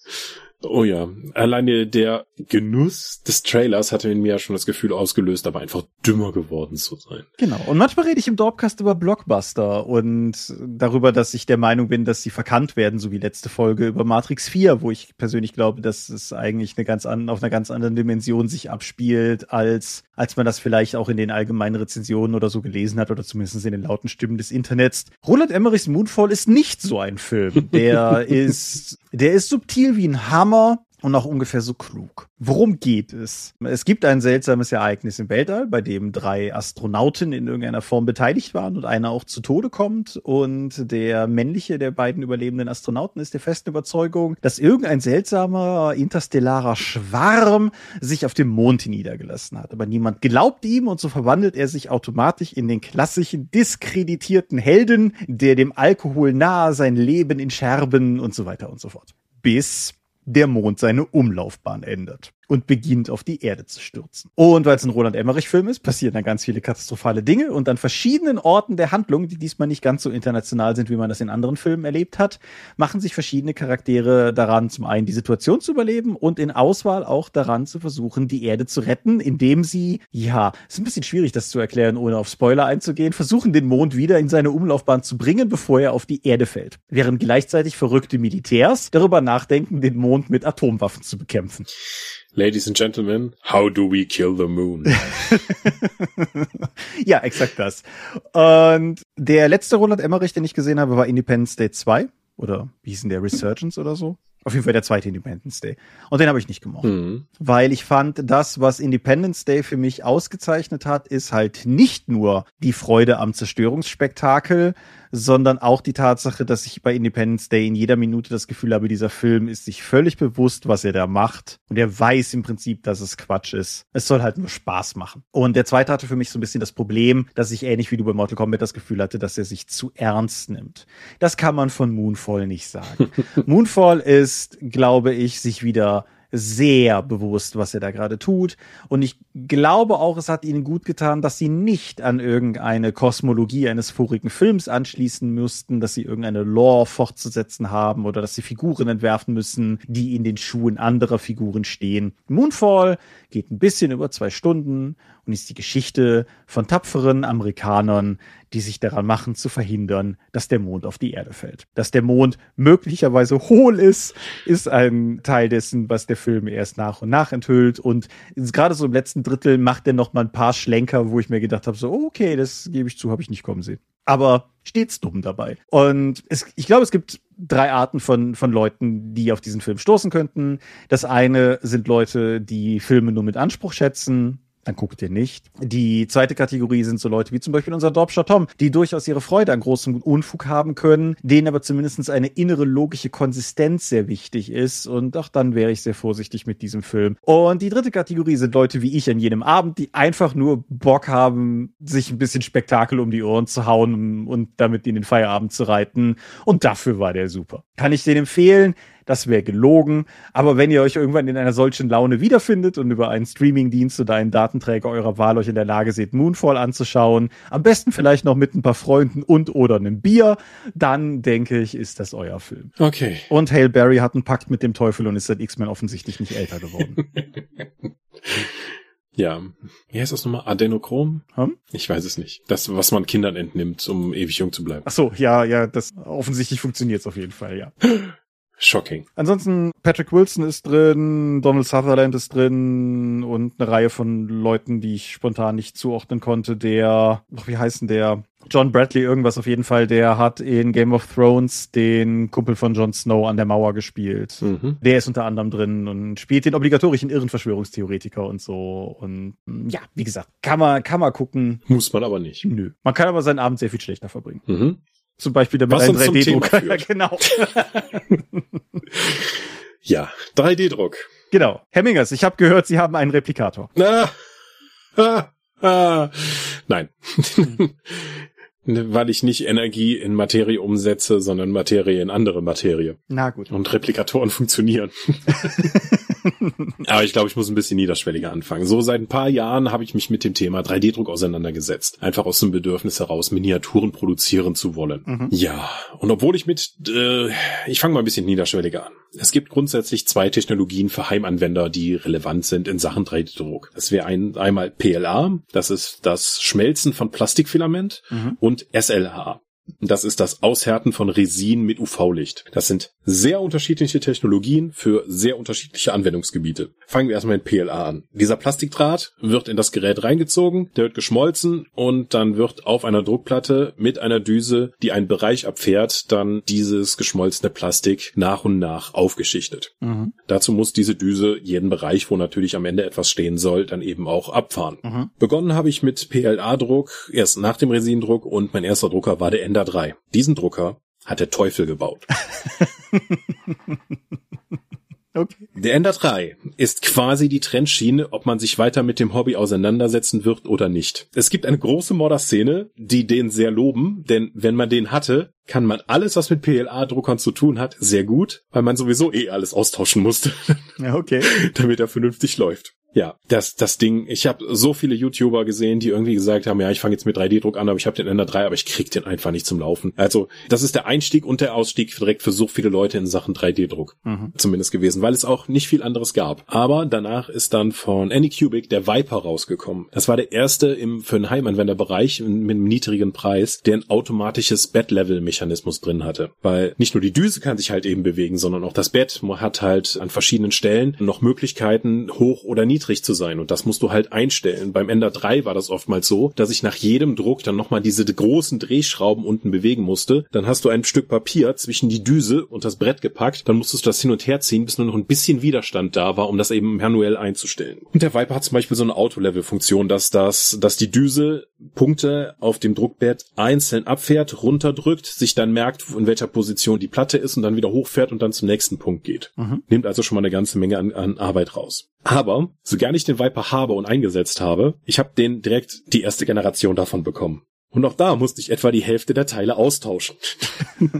Oh ja, alleine der Genuss des Trailers hatte in mir ja schon das Gefühl ausgelöst, aber einfach dümmer geworden zu sein. Genau. Und manchmal rede ich im Dorpcast über Blockbuster und darüber, dass ich der Meinung bin, dass sie verkannt werden, so wie letzte Folge über Matrix 4, wo ich persönlich glaube, dass es eigentlich eine ganz an, auf einer ganz anderen Dimension sich abspielt, als, als man das vielleicht auch in den allgemeinen Rezensionen oder so gelesen hat oder zumindest in den lauten Stimmen des Internets. Roland Emmerichs Moonfall ist nicht so ein Film. Der ist, der ist subtil wie ein Hammer Hammer. Und auch ungefähr so klug. Worum geht es? Es gibt ein seltsames Ereignis im Weltall, bei dem drei Astronauten in irgendeiner Form beteiligt waren und einer auch zu Tode kommt. Und der männliche der beiden überlebenden Astronauten ist der festen Überzeugung, dass irgendein seltsamer interstellarer Schwarm sich auf dem Mond niedergelassen hat. Aber niemand glaubt ihm und so verwandelt er sich automatisch in den klassischen diskreditierten Helden, der dem Alkohol nahe sein Leben in Scherben und so weiter und so fort. Bis der Mond seine Umlaufbahn ändert und beginnt auf die Erde zu stürzen. Und weil es ein Roland Emmerich-Film ist, passieren dann ganz viele katastrophale Dinge und an verschiedenen Orten der Handlung, die diesmal nicht ganz so international sind, wie man das in anderen Filmen erlebt hat, machen sich verschiedene Charaktere daran, zum einen die Situation zu überleben und in Auswahl auch daran zu versuchen, die Erde zu retten, indem sie, ja, ist ein bisschen schwierig, das zu erklären, ohne auf Spoiler einzugehen, versuchen, den Mond wieder in seine Umlaufbahn zu bringen, bevor er auf die Erde fällt. Während gleichzeitig verrückte Militärs darüber nachdenken, den Mond mit Atomwaffen zu bekämpfen. Ladies and Gentlemen, how do we kill the moon? ja, exakt das. Und der letzte Roland Emmerich, den ich gesehen habe, war Independence Day 2. Oder wie hieß denn der Resurgence oder so? Auf jeden Fall der zweite Independence Day. Und den habe ich nicht gemocht. Mhm. Weil ich fand, das, was Independence Day für mich ausgezeichnet hat, ist halt nicht nur die Freude am Zerstörungsspektakel, sondern auch die Tatsache, dass ich bei Independence Day in jeder Minute das Gefühl habe, dieser Film ist sich völlig bewusst, was er da macht. Und er weiß im Prinzip, dass es Quatsch ist. Es soll halt nur Spaß machen. Und der zweite hatte für mich so ein bisschen das Problem, dass ich ähnlich wie du bei Mortal Kombat das Gefühl hatte, dass er sich zu ernst nimmt. Das kann man von Moonfall nicht sagen. Moonfall ist, glaube ich, sich wieder sehr bewusst, was er da gerade tut. Und ich glaube auch, es hat ihnen gut getan, dass sie nicht an irgendeine Kosmologie eines vorigen Films anschließen müssten, dass sie irgendeine Lore fortzusetzen haben oder dass sie Figuren entwerfen müssen, die in den Schuhen anderer Figuren stehen. Moonfall geht ein bisschen über zwei Stunden und ist die Geschichte von tapferen Amerikanern, die sich daran machen zu verhindern, dass der Mond auf die Erde fällt. Dass der Mond möglicherweise hohl ist, ist ein Teil dessen, was der Film erst nach und nach enthüllt. Und gerade so im letzten Drittel macht er noch mal ein paar Schlenker, wo ich mir gedacht habe, so, okay, das gebe ich zu, habe ich nicht kommen sehen. Aber stets dumm dabei. Und es, ich glaube, es gibt drei Arten von, von Leuten, die auf diesen Film stoßen könnten. Das eine sind Leute, die Filme nur mit Anspruch schätzen, dann guckt ihr nicht. Die zweite Kategorie sind so Leute wie zum Beispiel unser Dorpscher Tom, die durchaus ihre Freude an großem Unfug haben können, denen aber zumindest eine innere logische Konsistenz sehr wichtig ist. Und auch dann wäre ich sehr vorsichtig mit diesem Film. Und die dritte Kategorie sind Leute wie ich an jedem Abend, die einfach nur Bock haben, sich ein bisschen Spektakel um die Ohren zu hauen und damit in den Feierabend zu reiten. Und dafür war der super. Kann ich den empfehlen? Das wäre gelogen. Aber wenn ihr euch irgendwann in einer solchen Laune wiederfindet und über einen Streamingdienst oder einen Datenträger eurer Wahl euch in der Lage seht, Moonfall anzuschauen, am besten vielleicht noch mit ein paar Freunden und oder einem Bier, dann denke ich, ist das euer Film. Okay. Und Hale Berry hat einen Pakt mit dem Teufel und ist seit X-Men offensichtlich nicht älter geworden. Ja. Wie heißt das nochmal? Adenochrom? Hm? Ich weiß es nicht. Das, was man Kindern entnimmt, um ewig jung zu bleiben. Ach so, ja, ja, das offensichtlich funktioniert auf jeden Fall, ja. Shocking. Ansonsten Patrick Wilson ist drin, Donald Sutherland ist drin und eine Reihe von Leuten, die ich spontan nicht zuordnen konnte. Der, wie heißt denn der? John Bradley irgendwas auf jeden Fall, der hat in Game of Thrones den Kumpel von Jon Snow an der Mauer gespielt. Mhm. Der ist unter anderem drin und spielt den obligatorischen Irrenverschwörungstheoretiker und so. Und ja, wie gesagt, kann man, kann man gucken. Muss man aber nicht. Nö. Man kann aber seinen Abend sehr viel schlechter verbringen. Mhm. Zum Beispiel damit ein 3D-Drucker. Ja, genau. ja, 3D-Druck. Genau. Hemmingers, ich habe gehört, Sie haben einen Replikator. Ah, ah, ah. Nein. Weil ich nicht Energie in Materie umsetze, sondern Materie in andere Materie. Na gut. Und Replikatoren funktionieren. Aber ich glaube, ich muss ein bisschen niederschwelliger anfangen. So seit ein paar Jahren habe ich mich mit dem Thema 3D-Druck auseinandergesetzt. Einfach aus dem Bedürfnis heraus, Miniaturen produzieren zu wollen. Mhm. Ja, und obwohl ich mit, äh, ich fange mal ein bisschen niederschwelliger an. Es gibt grundsätzlich zwei Technologien für Heimanwender, die relevant sind in Sachen 3D-Druck. Das wäre ein, einmal PLA, das ist das Schmelzen von Plastikfilament mhm. und SLA. Das ist das Aushärten von Resin mit UV-Licht. Das sind sehr unterschiedliche Technologien für sehr unterschiedliche Anwendungsgebiete. Fangen wir erstmal mit PLA an. Dieser Plastikdraht wird in das Gerät reingezogen, der wird geschmolzen und dann wird auf einer Druckplatte mit einer Düse, die einen Bereich abfährt, dann dieses geschmolzene Plastik nach und nach aufgeschichtet. Mhm. Dazu muss diese Düse jeden Bereich, wo natürlich am Ende etwas stehen soll, dann eben auch abfahren. Mhm. Begonnen habe ich mit PLA-Druck erst nach dem Resindruck und mein erster Drucker war der Ender 3. Diesen Drucker hat der Teufel gebaut. Okay. Der Ender 3 ist quasi die Trendschiene, ob man sich weiter mit dem Hobby auseinandersetzen wird oder nicht. Es gibt eine große Modder-Szene, die den sehr loben, denn wenn man den hatte, kann man alles, was mit PLA-Druckern zu tun hat, sehr gut, weil man sowieso eh alles austauschen musste. Ja, okay. damit er vernünftig läuft. Ja, das, das Ding, ich habe so viele YouTuber gesehen, die irgendwie gesagt haben, ja, ich fange jetzt mit 3D-Druck an, aber ich habe den Ender 3, aber ich krieg den einfach nicht zum Laufen. Also, das ist der Einstieg und der Ausstieg direkt für so viele Leute in Sachen 3D-Druck. Mhm. Zumindest gewesen, weil es auch nicht viel anderes gab. Aber danach ist dann von Anycubic der Viper rausgekommen. Das war der erste im, für den Heimanwenderbereich mit einem niedrigen Preis, der ein automatisches Bed-Level-Mechanismus drin hatte. Weil nicht nur die Düse kann sich halt eben bewegen, sondern auch das Bett hat halt an verschiedenen Stellen noch Möglichkeiten, hoch oder niedrig zu sein und das musst du halt einstellen. Beim Ender 3 war das oftmals so, dass ich nach jedem Druck dann nochmal diese großen Drehschrauben unten bewegen musste. Dann hast du ein Stück Papier zwischen die Düse und das Brett gepackt, dann musstest du das hin und her ziehen, bis nur noch ein bisschen Widerstand da war, um das eben manuell einzustellen. Und der Viper hat zum Beispiel so eine Auto-Level-Funktion, dass das, dass die Düse Punkte auf dem Druckbett einzeln abfährt, runterdrückt, sich dann merkt, in welcher Position die Platte ist und dann wieder hochfährt und dann zum nächsten Punkt geht. Mhm. Nimmt also schon mal eine ganze Menge an, an Arbeit raus. Aber, so gern ich den Viper habe und eingesetzt habe, ich habe den direkt die erste Generation davon bekommen. Und auch da musste ich etwa die Hälfte der Teile austauschen.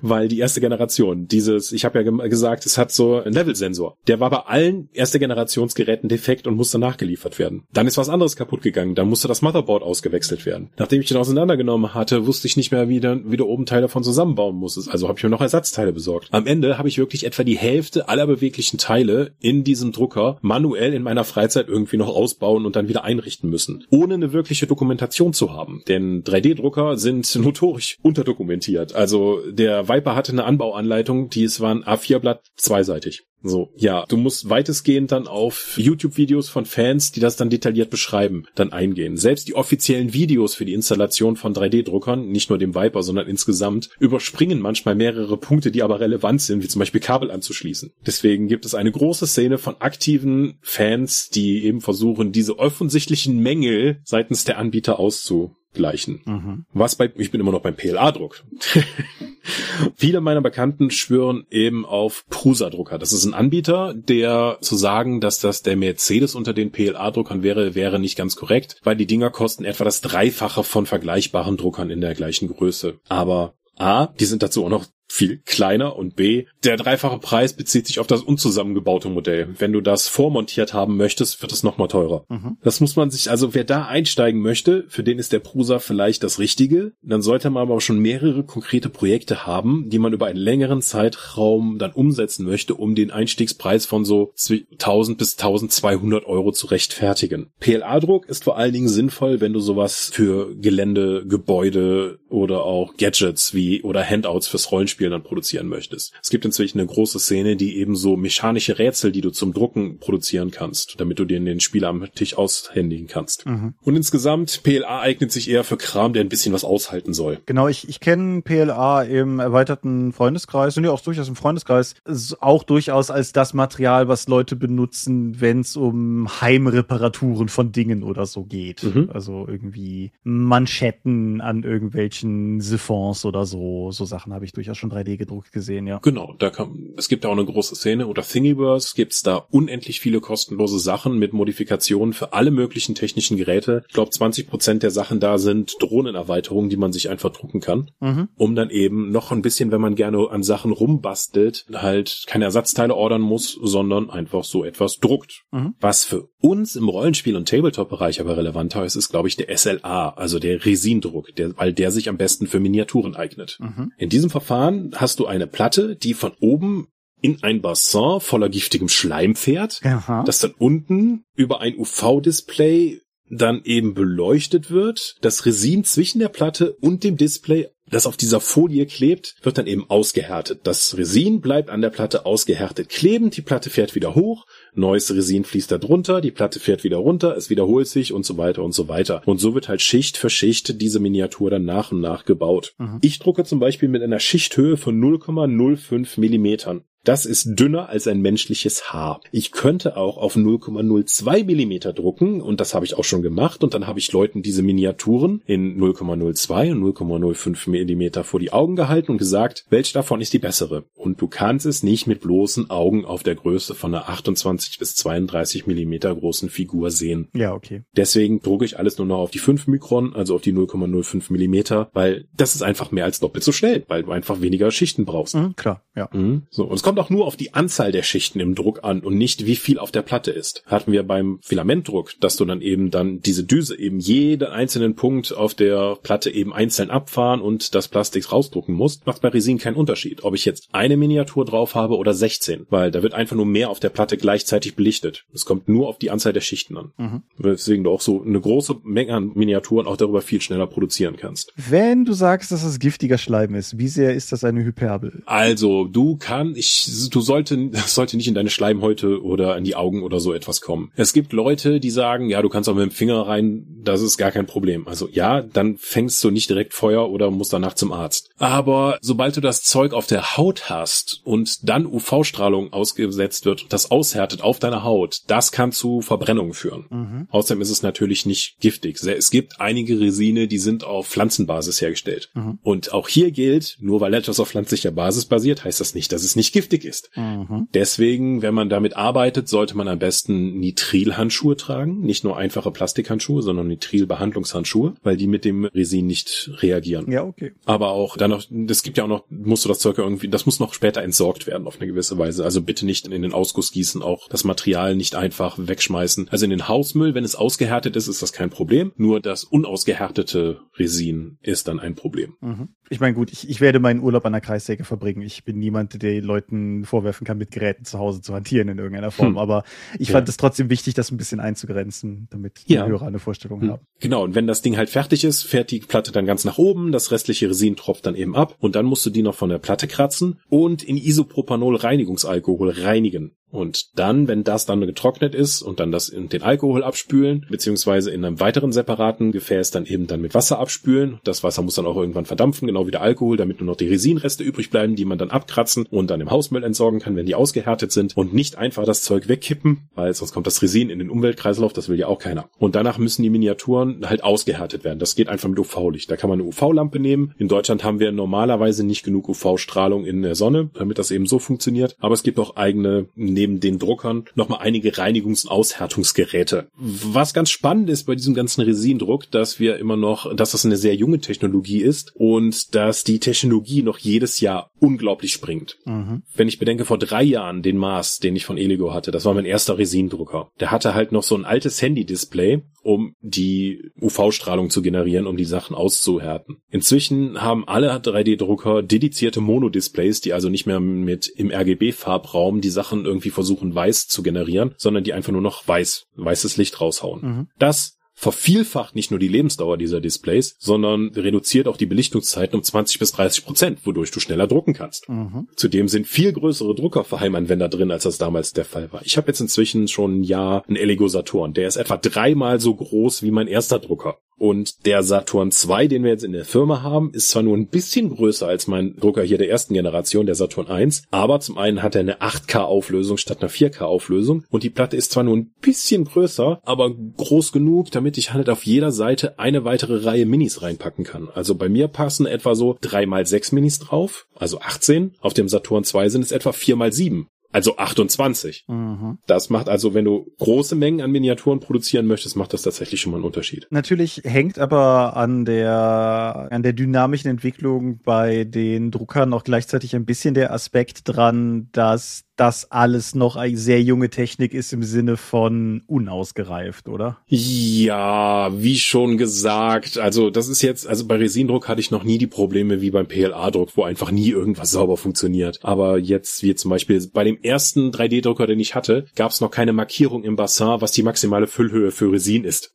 Weil die erste Generation, dieses, ich habe ja gesagt, es hat so einen Level-Sensor. Der war bei allen erste Generationsgeräten defekt und musste nachgeliefert werden. Dann ist was anderes kaputt gegangen, dann musste das Motherboard ausgewechselt werden. Nachdem ich den auseinandergenommen hatte, wusste ich nicht mehr, wie, dann, wie du oben Teile davon zusammenbauen musstest. Also habe ich mir noch Ersatzteile besorgt. Am Ende habe ich wirklich etwa die Hälfte aller beweglichen Teile in diesem Drucker manuell in meiner Freizeit irgendwie noch ausbauen und dann wieder einrichten müssen. Ohne eine wirkliche Dokumentation zu haben haben. Denn 3D-Drucker sind notorisch unterdokumentiert. Also der Viper hatte eine Anbauanleitung, die es war ein A4-Blatt zweiseitig. So, ja, du musst weitestgehend dann auf YouTube-Videos von Fans, die das dann detailliert beschreiben, dann eingehen. Selbst die offiziellen Videos für die Installation von 3D-Druckern, nicht nur dem Viper, sondern insgesamt, überspringen manchmal mehrere Punkte, die aber relevant sind, wie zum Beispiel Kabel anzuschließen. Deswegen gibt es eine große Szene von aktiven Fans, die eben versuchen, diese offensichtlichen Mängel seitens der Anbieter auszu gleichen. Mhm. Was bei, ich bin immer noch beim PLA-Druck. Viele meiner Bekannten schwören eben auf Prusa-Drucker. Das ist ein Anbieter, der zu sagen, dass das der Mercedes unter den PLA-Druckern wäre, wäre nicht ganz korrekt, weil die Dinger kosten etwa das Dreifache von vergleichbaren Druckern in der gleichen Größe. Aber A, die sind dazu auch noch viel kleiner und B, der dreifache Preis bezieht sich auf das unzusammengebaute Modell. Wenn du das vormontiert haben möchtest, wird es nochmal teurer. Mhm. Das muss man sich, also wer da einsteigen möchte, für den ist der Prusa vielleicht das Richtige. Dann sollte man aber schon mehrere konkrete Projekte haben, die man über einen längeren Zeitraum dann umsetzen möchte, um den Einstiegspreis von so 1000 bis 1200 Euro zu rechtfertigen. PLA-Druck ist vor allen Dingen sinnvoll, wenn du sowas für Gelände, Gebäude oder auch Gadgets wie oder Handouts fürs Rollenspiel Spiel dann produzieren möchtest. Es gibt inzwischen eine große Szene, die eben so mechanische Rätsel, die du zum Drucken produzieren kannst, damit du dir den Spieler am Tisch aushändigen kannst. Mhm. Und insgesamt, PLA eignet sich eher für Kram, der ein bisschen was aushalten soll. Genau, ich, ich kenne PLA im erweiterten Freundeskreis und ja auch durchaus im Freundeskreis, auch durchaus als das Material, was Leute benutzen, wenn es um Heimreparaturen von Dingen oder so geht. Mhm. Also irgendwie Manschetten an irgendwelchen Siphons oder so, so Sachen habe ich durchaus schon schon 3D gedruckt gesehen, ja. Genau, da kann, es gibt ja auch eine große Szene. Oder Thingiverse gibt's da unendlich viele kostenlose Sachen mit Modifikationen für alle möglichen technischen Geräte. Ich glaube, 20 Prozent der Sachen da sind Drohnenerweiterungen, die man sich einfach drucken kann, mhm. um dann eben noch ein bisschen, wenn man gerne an Sachen rumbastelt, halt keine Ersatzteile ordern muss, sondern einfach so etwas druckt. Mhm. Was für uns im Rollenspiel- und Tabletop-Bereich aber relevanter ist, ist, glaube ich, der SLA, also der Resindruck, der, weil der sich am besten für Miniaturen eignet. Mhm. In diesem Verfahren dann hast du eine Platte, die von oben in ein Bassin voller giftigem Schleim fährt, Aha. das dann unten über ein UV-Display dann eben beleuchtet wird, das Resin zwischen der Platte und dem Display das auf dieser Folie klebt, wird dann eben ausgehärtet. Das Resin bleibt an der Platte ausgehärtet kleben, die Platte fährt wieder hoch, neues Resin fließt da drunter, die Platte fährt wieder runter, es wiederholt sich und so weiter und so weiter. Und so wird halt Schicht für Schicht diese Miniatur dann nach und nach gebaut. Mhm. Ich drucke zum Beispiel mit einer Schichthöhe von 0,05 Millimetern. Das ist dünner als ein menschliches Haar. Ich könnte auch auf 0,02 Millimeter drucken und das habe ich auch schon gemacht und dann habe ich Leuten diese Miniaturen in 0,02 und 0,05 Millimeter vor die Augen gehalten und gesagt, welche davon ist die bessere? Und du kannst es nicht mit bloßen Augen auf der Größe von einer 28 bis 32 Millimeter großen Figur sehen. Ja, okay. Deswegen drucke ich alles nur noch auf die 5 Mikron, also auf die 0,05 Millimeter, weil das ist einfach mehr als doppelt so schnell, weil du einfach weniger Schichten brauchst. Mhm, klar, ja. Mhm. So, und es kommt kommt auch nur auf die Anzahl der Schichten im Druck an und nicht wie viel auf der Platte ist. Hatten wir beim Filamentdruck, dass du dann eben dann diese Düse eben jeden einzelnen Punkt auf der Platte eben einzeln abfahren und das Plastik rausdrucken musst, macht bei Resin keinen Unterschied, ob ich jetzt eine Miniatur drauf habe oder 16, weil da wird einfach nur mehr auf der Platte gleichzeitig belichtet. Es kommt nur auf die Anzahl der Schichten an. Mhm. Deswegen du auch so eine große Menge an Miniaturen auch darüber viel schneller produzieren kannst. Wenn du sagst, dass es giftiger Schleim ist, wie sehr ist das eine Hyperbel? Also, du kannst, ich du sollte, sollte nicht in deine Schleimhäute oder in die Augen oder so etwas kommen. Es gibt Leute, die sagen, ja, du kannst auch mit dem Finger rein, das ist gar kein Problem. Also ja, dann fängst du nicht direkt Feuer oder musst danach zum Arzt. Aber sobald du das Zeug auf der Haut hast und dann UV-Strahlung ausgesetzt wird, das aushärtet auf deiner Haut, das kann zu Verbrennungen führen. Mhm. Außerdem ist es natürlich nicht giftig. Es gibt einige Resine, die sind auf Pflanzenbasis hergestellt. Mhm. Und auch hier gilt, nur weil etwas auf pflanzlicher Basis basiert, heißt das nicht, dass es nicht giftig ist. Mhm. Deswegen, wenn man damit arbeitet, sollte man am besten Nitrilhandschuhe tragen. Nicht nur einfache Plastikhandschuhe, sondern Nitrilbehandlungshandschuhe, weil die mit dem Resin nicht reagieren. Ja, okay. Aber auch dann noch, das gibt ja auch noch, musst du das Zeug irgendwie, das muss noch später entsorgt werden auf eine gewisse Weise. Also bitte nicht in den Ausguss gießen, auch das Material nicht einfach wegschmeißen. Also in den Hausmüll, wenn es ausgehärtet ist, ist das kein Problem. Nur das unausgehärtete Resin ist dann ein Problem. Mhm. Ich meine, gut, ich, ich werde meinen Urlaub an der Kreissäge verbringen. Ich bin niemand, der Leuten vorwerfen kann, mit Geräten zu Hause zu hantieren in irgendeiner Form. Hm. Aber ich ja. fand es trotzdem wichtig, das ein bisschen einzugrenzen, damit die ja. Hörer eine Vorstellung hm. haben. Genau, und wenn das Ding halt fertig ist, fährt die Platte dann ganz nach oben, das restliche Resin tropft dann eben ab und dann musst du die noch von der Platte kratzen und in Isopropanol Reinigungsalkohol reinigen. Und dann, wenn das dann getrocknet ist und dann das in den Alkohol abspülen, beziehungsweise in einem weiteren separaten Gefäß dann eben dann mit Wasser abspülen. Das Wasser muss dann auch irgendwann verdampfen, genau wie der Alkohol, damit nur noch die Resinreste übrig bleiben, die man dann abkratzen und dann im Hausmüll entsorgen kann, wenn die ausgehärtet sind und nicht einfach das Zeug wegkippen, weil sonst kommt das Resin in den Umweltkreislauf, das will ja auch keiner. Und danach müssen die Miniaturen halt ausgehärtet werden. Das geht einfach mit UV-Licht. Da kann man eine UV-Lampe nehmen. In Deutschland haben wir normalerweise nicht genug UV-Strahlung in der Sonne, damit das eben so funktioniert. Aber es gibt auch eigene neben den Druckern nochmal einige Reinigungs- und Aushärtungsgeräte. Was ganz spannend ist bei diesem ganzen Resindruck, dass wir immer noch, dass das eine sehr junge Technologie ist und dass die Technologie noch jedes Jahr unglaublich springt. Mhm. Wenn ich bedenke, vor drei Jahren den Mars, den ich von Eligo hatte, das war mein erster Resindrucker. Der hatte halt noch so ein altes Handy-Display um die UV-Strahlung zu generieren, um die Sachen auszuhärten. Inzwischen haben alle 3D-Drucker dedizierte Monodisplays, die also nicht mehr mit im RGB-Farbraum die Sachen irgendwie versuchen weiß zu generieren, sondern die einfach nur noch weiß, weißes Licht raushauen. Mhm. Das vervielfacht nicht nur die Lebensdauer dieser Displays, sondern reduziert auch die Belichtungszeiten um 20 bis 30 Prozent, wodurch du schneller drucken kannst. Mhm. Zudem sind viel größere Drucker für Heimanwender drin, als das damals der Fall war. Ich habe jetzt inzwischen schon ein Jahr einen Eligo Saturn. Der ist etwa dreimal so groß wie mein erster Drucker. Und der Saturn 2, den wir jetzt in der Firma haben, ist zwar nur ein bisschen größer als mein Drucker hier der ersten Generation, der Saturn 1, aber zum einen hat er eine 8K-Auflösung statt einer 4K-Auflösung und die Platte ist zwar nur ein bisschen größer, aber groß genug, damit ich halt auf jeder Seite eine weitere Reihe Minis reinpacken kann. Also bei mir passen etwa so 3x6 Minis drauf, also 18. Auf dem Saturn 2 sind es etwa 4x7 also 28. Mhm. Das macht also, wenn du große Mengen an Miniaturen produzieren möchtest, macht das tatsächlich schon mal einen Unterschied. Natürlich hängt aber an der, an der dynamischen Entwicklung bei den Druckern noch gleichzeitig ein bisschen der Aspekt dran, dass das alles noch eine sehr junge Technik ist im Sinne von unausgereift, oder? Ja, wie schon gesagt, also das ist jetzt, also bei Resindruck hatte ich noch nie die Probleme wie beim PLA-Druck, wo einfach nie irgendwas sauber funktioniert. Aber jetzt, wie zum Beispiel bei dem ersten 3D-Drucker, den ich hatte, gab es noch keine Markierung im Bassin, was die maximale Füllhöhe für Resin ist.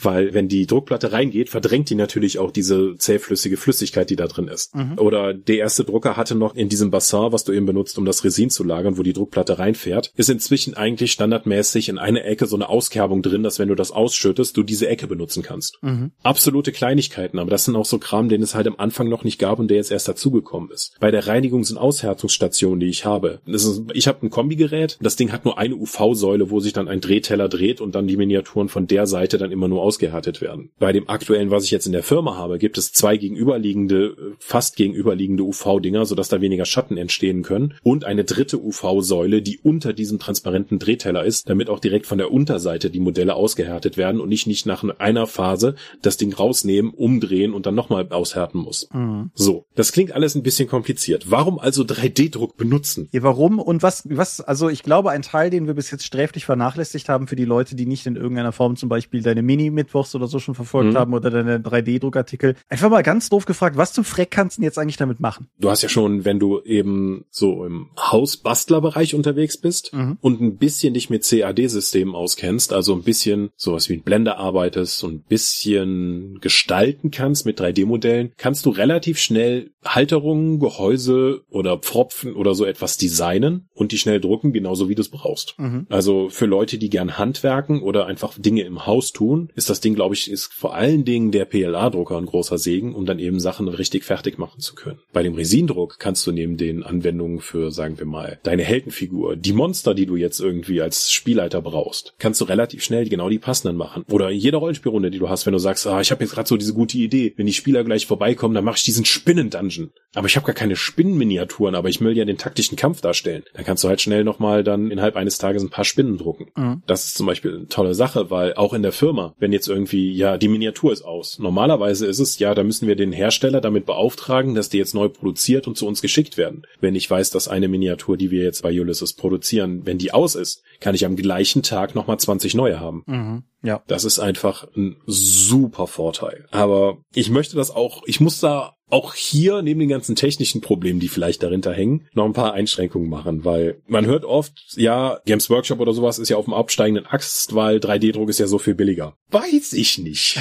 Weil wenn die Druckplatte reingeht, verdrängt die natürlich auch diese zähflüssige Flüssigkeit, die da drin ist. Mhm. Oder der erste Drucker hatte noch in diesem Bassin, was du eben benutzt, um das Resin zu lagern, wo die Druckplatte reinfährt, ist inzwischen eigentlich standardmäßig in einer Ecke so eine Auskerbung drin, dass wenn du das ausschüttest, du diese Ecke benutzen kannst. Mhm. Absolute Kleinigkeiten, aber das sind auch so Kram, den es halt am Anfang noch nicht gab und der jetzt erst dazugekommen ist. Bei der Reinigungs- und Aushärtungsstation, die ich habe, ist, ich habe ein Kombigerät, das Ding hat nur eine UV-Säule, wo sich dann ein Drehteller dreht und dann die Miniaturen von der Seite dann immer nur ausgehärtet werden. Bei dem aktuellen, was ich jetzt in der Firma habe, gibt es zwei gegenüberliegende, fast gegenüberliegende UV-Dinger, sodass da weniger Schatten entstehen können und eine dritte UV-Säule, die unter diesem transparenten Drehteller ist, damit auch direkt von der Unterseite die Modelle ausgehärtet werden und ich nicht nach einer Phase das Ding rausnehmen, umdrehen und dann nochmal aushärten muss. Mhm. So, das klingt alles ein bisschen kompliziert. Warum also 3D-Druck benutzen? Ja, warum und was, was, also ich glaube, ein Teil, den wir bis jetzt sträflich vernachlässigt haben für die Leute, die nicht in irgendeiner Form zum Beispiel deine Mini-Mittwochs oder so schon verfolgt mhm. haben oder deine 3D-Druckartikel. Einfach mal ganz doof gefragt, was zum Freck kannst du denn jetzt eigentlich damit machen? Du hast ja schon, wenn du eben so im Hausbastlerbereich unterwegs bist mhm. und ein bisschen dich mit CAD-Systemen auskennst, also ein bisschen sowas wie ein Blender arbeitest und ein bisschen gestalten kannst mit 3D-Modellen, kannst du relativ schnell Halterungen, Gehäuse oder Pfropfen oder so etwas designen und die schnell drucken, genauso wie du es brauchst. Mhm. Also für Leute, die gern handwerken oder einfach Dinge im Haus tun, ist das Ding, glaube ich, ist vor allen Dingen der PLA-Drucker ein großer Segen, um dann eben Sachen richtig fertig machen zu können. Bei dem Resindruck kannst du neben den Anwendungen für, sagen wir mal, deine Heldenfigur, die Monster, die du jetzt irgendwie als Spielleiter brauchst, kannst du relativ schnell genau die passenden machen. Oder jede Rollenspielrunde, die du hast, wenn du sagst, ah, ich habe jetzt gerade so diese gute Idee, wenn die Spieler gleich vorbeikommen, dann mache ich diesen Spinnen-Dungeon. Aber ich habe gar keine Spinnenminiaturen, aber ich will ja den taktischen Kampf darstellen. Dann kannst du halt schnell nochmal dann innerhalb eines Tages ein paar Spinnen drucken. Mhm. Das ist zum Beispiel eine tolle Sache, weil auch in der Firma, wenn jetzt irgendwie, ja, die Miniatur ist aus. Normalerweise ist es, ja, da müssen wir den Hersteller damit beauftragen, dass die jetzt neu produziert und zu uns geschickt werden. Wenn ich weiß, dass eine Miniatur, die wir jetzt bei Ulysses produzieren, wenn die aus ist, kann ich am gleichen Tag nochmal 20 neue haben. Mhm. Ja. Das ist einfach ein super Vorteil. Aber ich möchte das auch, ich muss da auch hier neben den ganzen technischen Problemen, die vielleicht dahinter hängen, noch ein paar Einschränkungen machen, weil man hört oft, ja, Games Workshop oder sowas ist ja auf dem absteigenden Axt, weil 3D-Druck ist ja so viel billiger. Weiß ich nicht.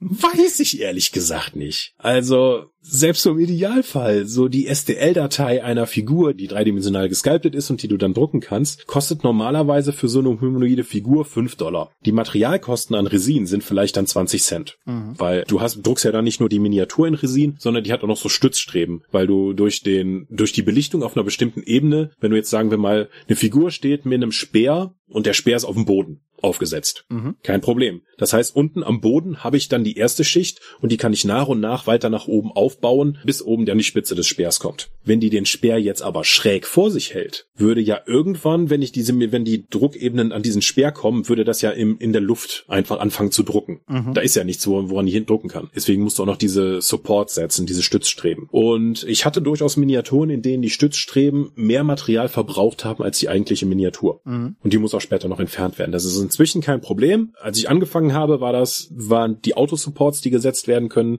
Weiß ich ehrlich gesagt nicht. Also, selbst so im Idealfall, so die STL-Datei einer Figur, die dreidimensional gesculptet ist und die du dann drucken kannst, kostet normalerweise für so eine humanoide Figur 5 Dollar. Die Materialkosten an Resin sind vielleicht dann 20 Cent. Mhm. Weil du hast, druckst ja dann nicht nur die Miniatur in Resin, sondern die hat auch noch so Stützstreben, weil du durch den, durch die Belichtung auf einer bestimmten Ebene, wenn du jetzt sagen wir mal, eine Figur steht mit einem Speer und der Speer ist auf dem Boden aufgesetzt. Mhm. Kein Problem. Das heißt, unten am Boden habe ich dann die erste Schicht und die kann ich nach und nach weiter nach oben aufbauen, bis oben dann die Spitze des Speers kommt. Wenn die den Speer jetzt aber schräg vor sich hält, würde ja irgendwann, wenn ich diese, wenn die Druckebenen an diesen Speer kommen, würde das ja im, in der Luft einfach anfangen zu drucken. Mhm. Da ist ja nichts, woran ich drucken kann. Deswegen musst du auch noch diese Support setzen, diese Stützstreben. Und ich hatte durchaus Miniaturen, in denen die Stützstreben mehr Material verbraucht haben als die eigentliche Miniatur. Mhm. Und die muss auch später noch entfernt werden. Das ist inzwischen kein Problem. Als ich angefangen habe, war das, waren die Autosupports, die gesetzt werden können,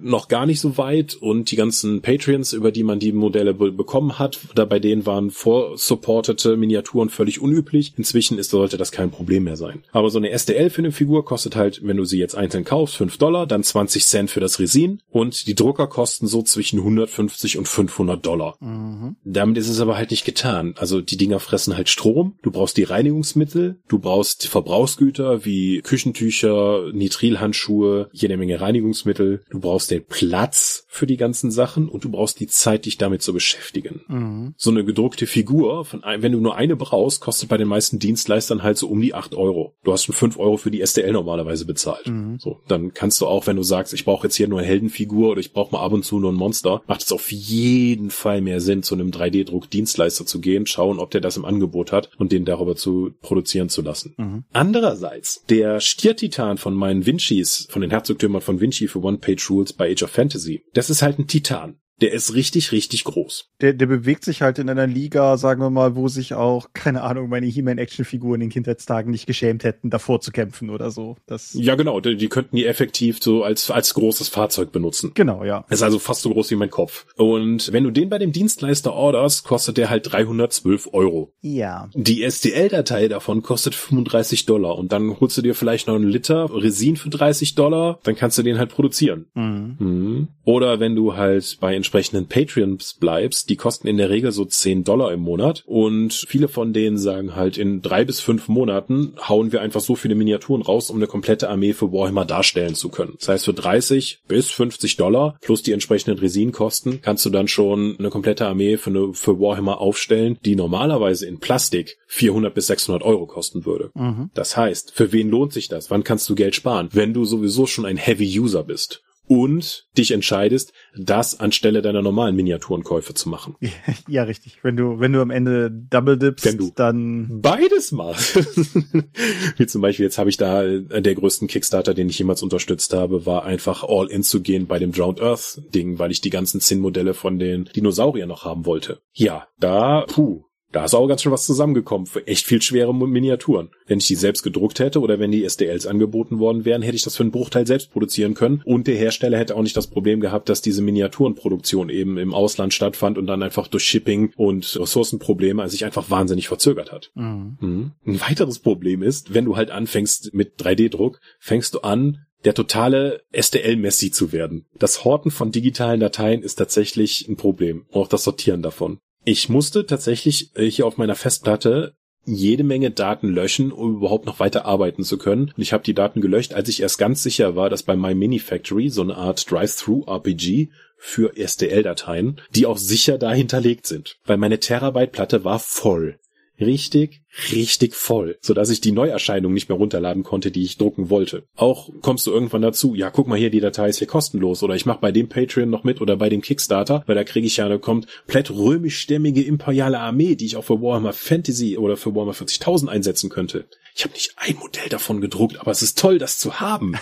noch gar nicht so weit und die ganzen Patreons, über die man die Modelle be bekommen hat, da bei denen waren vorsupportete Miniaturen völlig unüblich. Inzwischen ist, sollte das kein Problem mehr sein. Aber so eine STL für eine Figur kostet halt, wenn du sie jetzt einzeln kaufst, 5 Dollar, dann 20 Cent für das Resin und die Drucker kosten so zwischen 150 und 500 Dollar. Mhm. Damit ist es aber halt nicht getan. Also die Dinger fressen halt Strom, du brauchst die Reinigungsmittel, du brauchst Verbrauchsgüter wie Küchentücher, Nitrilhandschuhe, jede Menge Reinigungsmittel, du brauchst den Platz für die ganzen Sachen und du brauchst die Zeit, dich damit zu beschäftigen. Mhm. So eine gedruckte Figur, von ein, wenn du nur eine brauchst, kostet bei den meisten Dienstleistern halt so um die acht Euro. Du hast schon fünf Euro für die STL normalerweise bezahlt. Mhm. So, dann kannst du auch, wenn du sagst, ich brauche jetzt hier nur eine Heldenfigur oder ich brauche mal ab und zu nur ein Monster, macht es auf jeden Fall mehr Sinn, zu einem 3D-Druck-Dienstleister zu gehen, schauen, ob der das im Angebot hat und den darüber zu produzieren zu lassen. Mhm. Andererseits, der Stiertitan von meinen Vincis, von den Herzogtümern von Vinci für One-Page-Rules bei Age of Fantasy, das ist halt ein Titan. Der ist richtig, richtig groß. Der, der bewegt sich halt in einer Liga, sagen wir mal, wo sich auch, keine Ahnung, meine He-Man-Actionfiguren in Kindheitstagen nicht geschämt hätten, davor zu kämpfen oder so. Das ja, genau. Die, die könnten die effektiv so als, als großes Fahrzeug benutzen. Genau, ja. Ist also fast so groß wie mein Kopf. Und wenn du den bei dem Dienstleister orderst, kostet der halt 312 Euro. Ja. Die STL-Datei davon kostet 35 Dollar und dann holst du dir vielleicht noch einen Liter Resin für 30 Dollar, dann kannst du den halt produzieren. Mhm. Mhm. Oder wenn du halt bei entsprechenden Patreons bleibst, die kosten in der Regel so 10 Dollar im Monat und viele von denen sagen halt, in drei bis fünf Monaten hauen wir einfach so viele Miniaturen raus, um eine komplette Armee für Warhammer darstellen zu können. Das heißt, für 30 bis 50 Dollar plus die entsprechenden Resinkosten kannst du dann schon eine komplette Armee für, eine, für Warhammer aufstellen, die normalerweise in Plastik 400 bis 600 Euro kosten würde. Mhm. Das heißt, für wen lohnt sich das? Wann kannst du Geld sparen? Wenn du sowieso schon ein Heavy User bist und dich entscheidest, das anstelle deiner normalen Miniaturenkäufe zu machen. Ja, richtig. Wenn du, wenn du am Ende Double Dips, Wenn du dann beides machst. Wie zum Beispiel, jetzt habe ich da äh, der größten Kickstarter, den ich jemals unterstützt habe, war einfach all in zu gehen bei dem Drowned Earth Ding, weil ich die ganzen Zinnmodelle von den Dinosauriern noch haben wollte. Ja, da, puh, da ist auch ganz schön was zusammengekommen für echt viel schwere Miniaturen. Wenn ich die selbst gedruckt hätte oder wenn die SDLs angeboten worden wären, hätte ich das für einen Bruchteil selbst produzieren können und der Hersteller hätte auch nicht das Problem gehabt, dass diese Miniaturenproduktion eben im Ausland stattfand und dann einfach durch Shipping und Ressourcenprobleme sich einfach wahnsinnig verzögert hat. Mhm. Mhm. Ein weiteres Problem ist, wenn du halt anfängst mit 3D-Druck, fängst du an, der totale SDL-Messi zu werden. Das Horten von digitalen Dateien ist tatsächlich ein Problem. Auch das Sortieren davon. Ich musste tatsächlich äh, hier auf meiner Festplatte jede Menge Daten löschen, um überhaupt noch weiter arbeiten zu können. Und ich habe die Daten gelöscht, als ich erst ganz sicher war, dass bei My Mini Factory so eine Art Drive-Through-RPG für STL-Dateien, die auch sicher da hinterlegt sind. Weil meine Terabyte-Platte war voll. Richtig, richtig voll, so dass ich die Neuerscheinung nicht mehr runterladen konnte, die ich drucken wollte. Auch kommst du irgendwann dazu, ja, guck mal hier, die Datei ist hier kostenlos oder ich mache bei dem Patreon noch mit oder bei dem Kickstarter, weil da kriege ich ja eine komplett römischstämmige imperiale Armee, die ich auch für Warhammer Fantasy oder für Warhammer 40.000 einsetzen könnte. Ich habe nicht ein Modell davon gedruckt, aber es ist toll, das zu haben.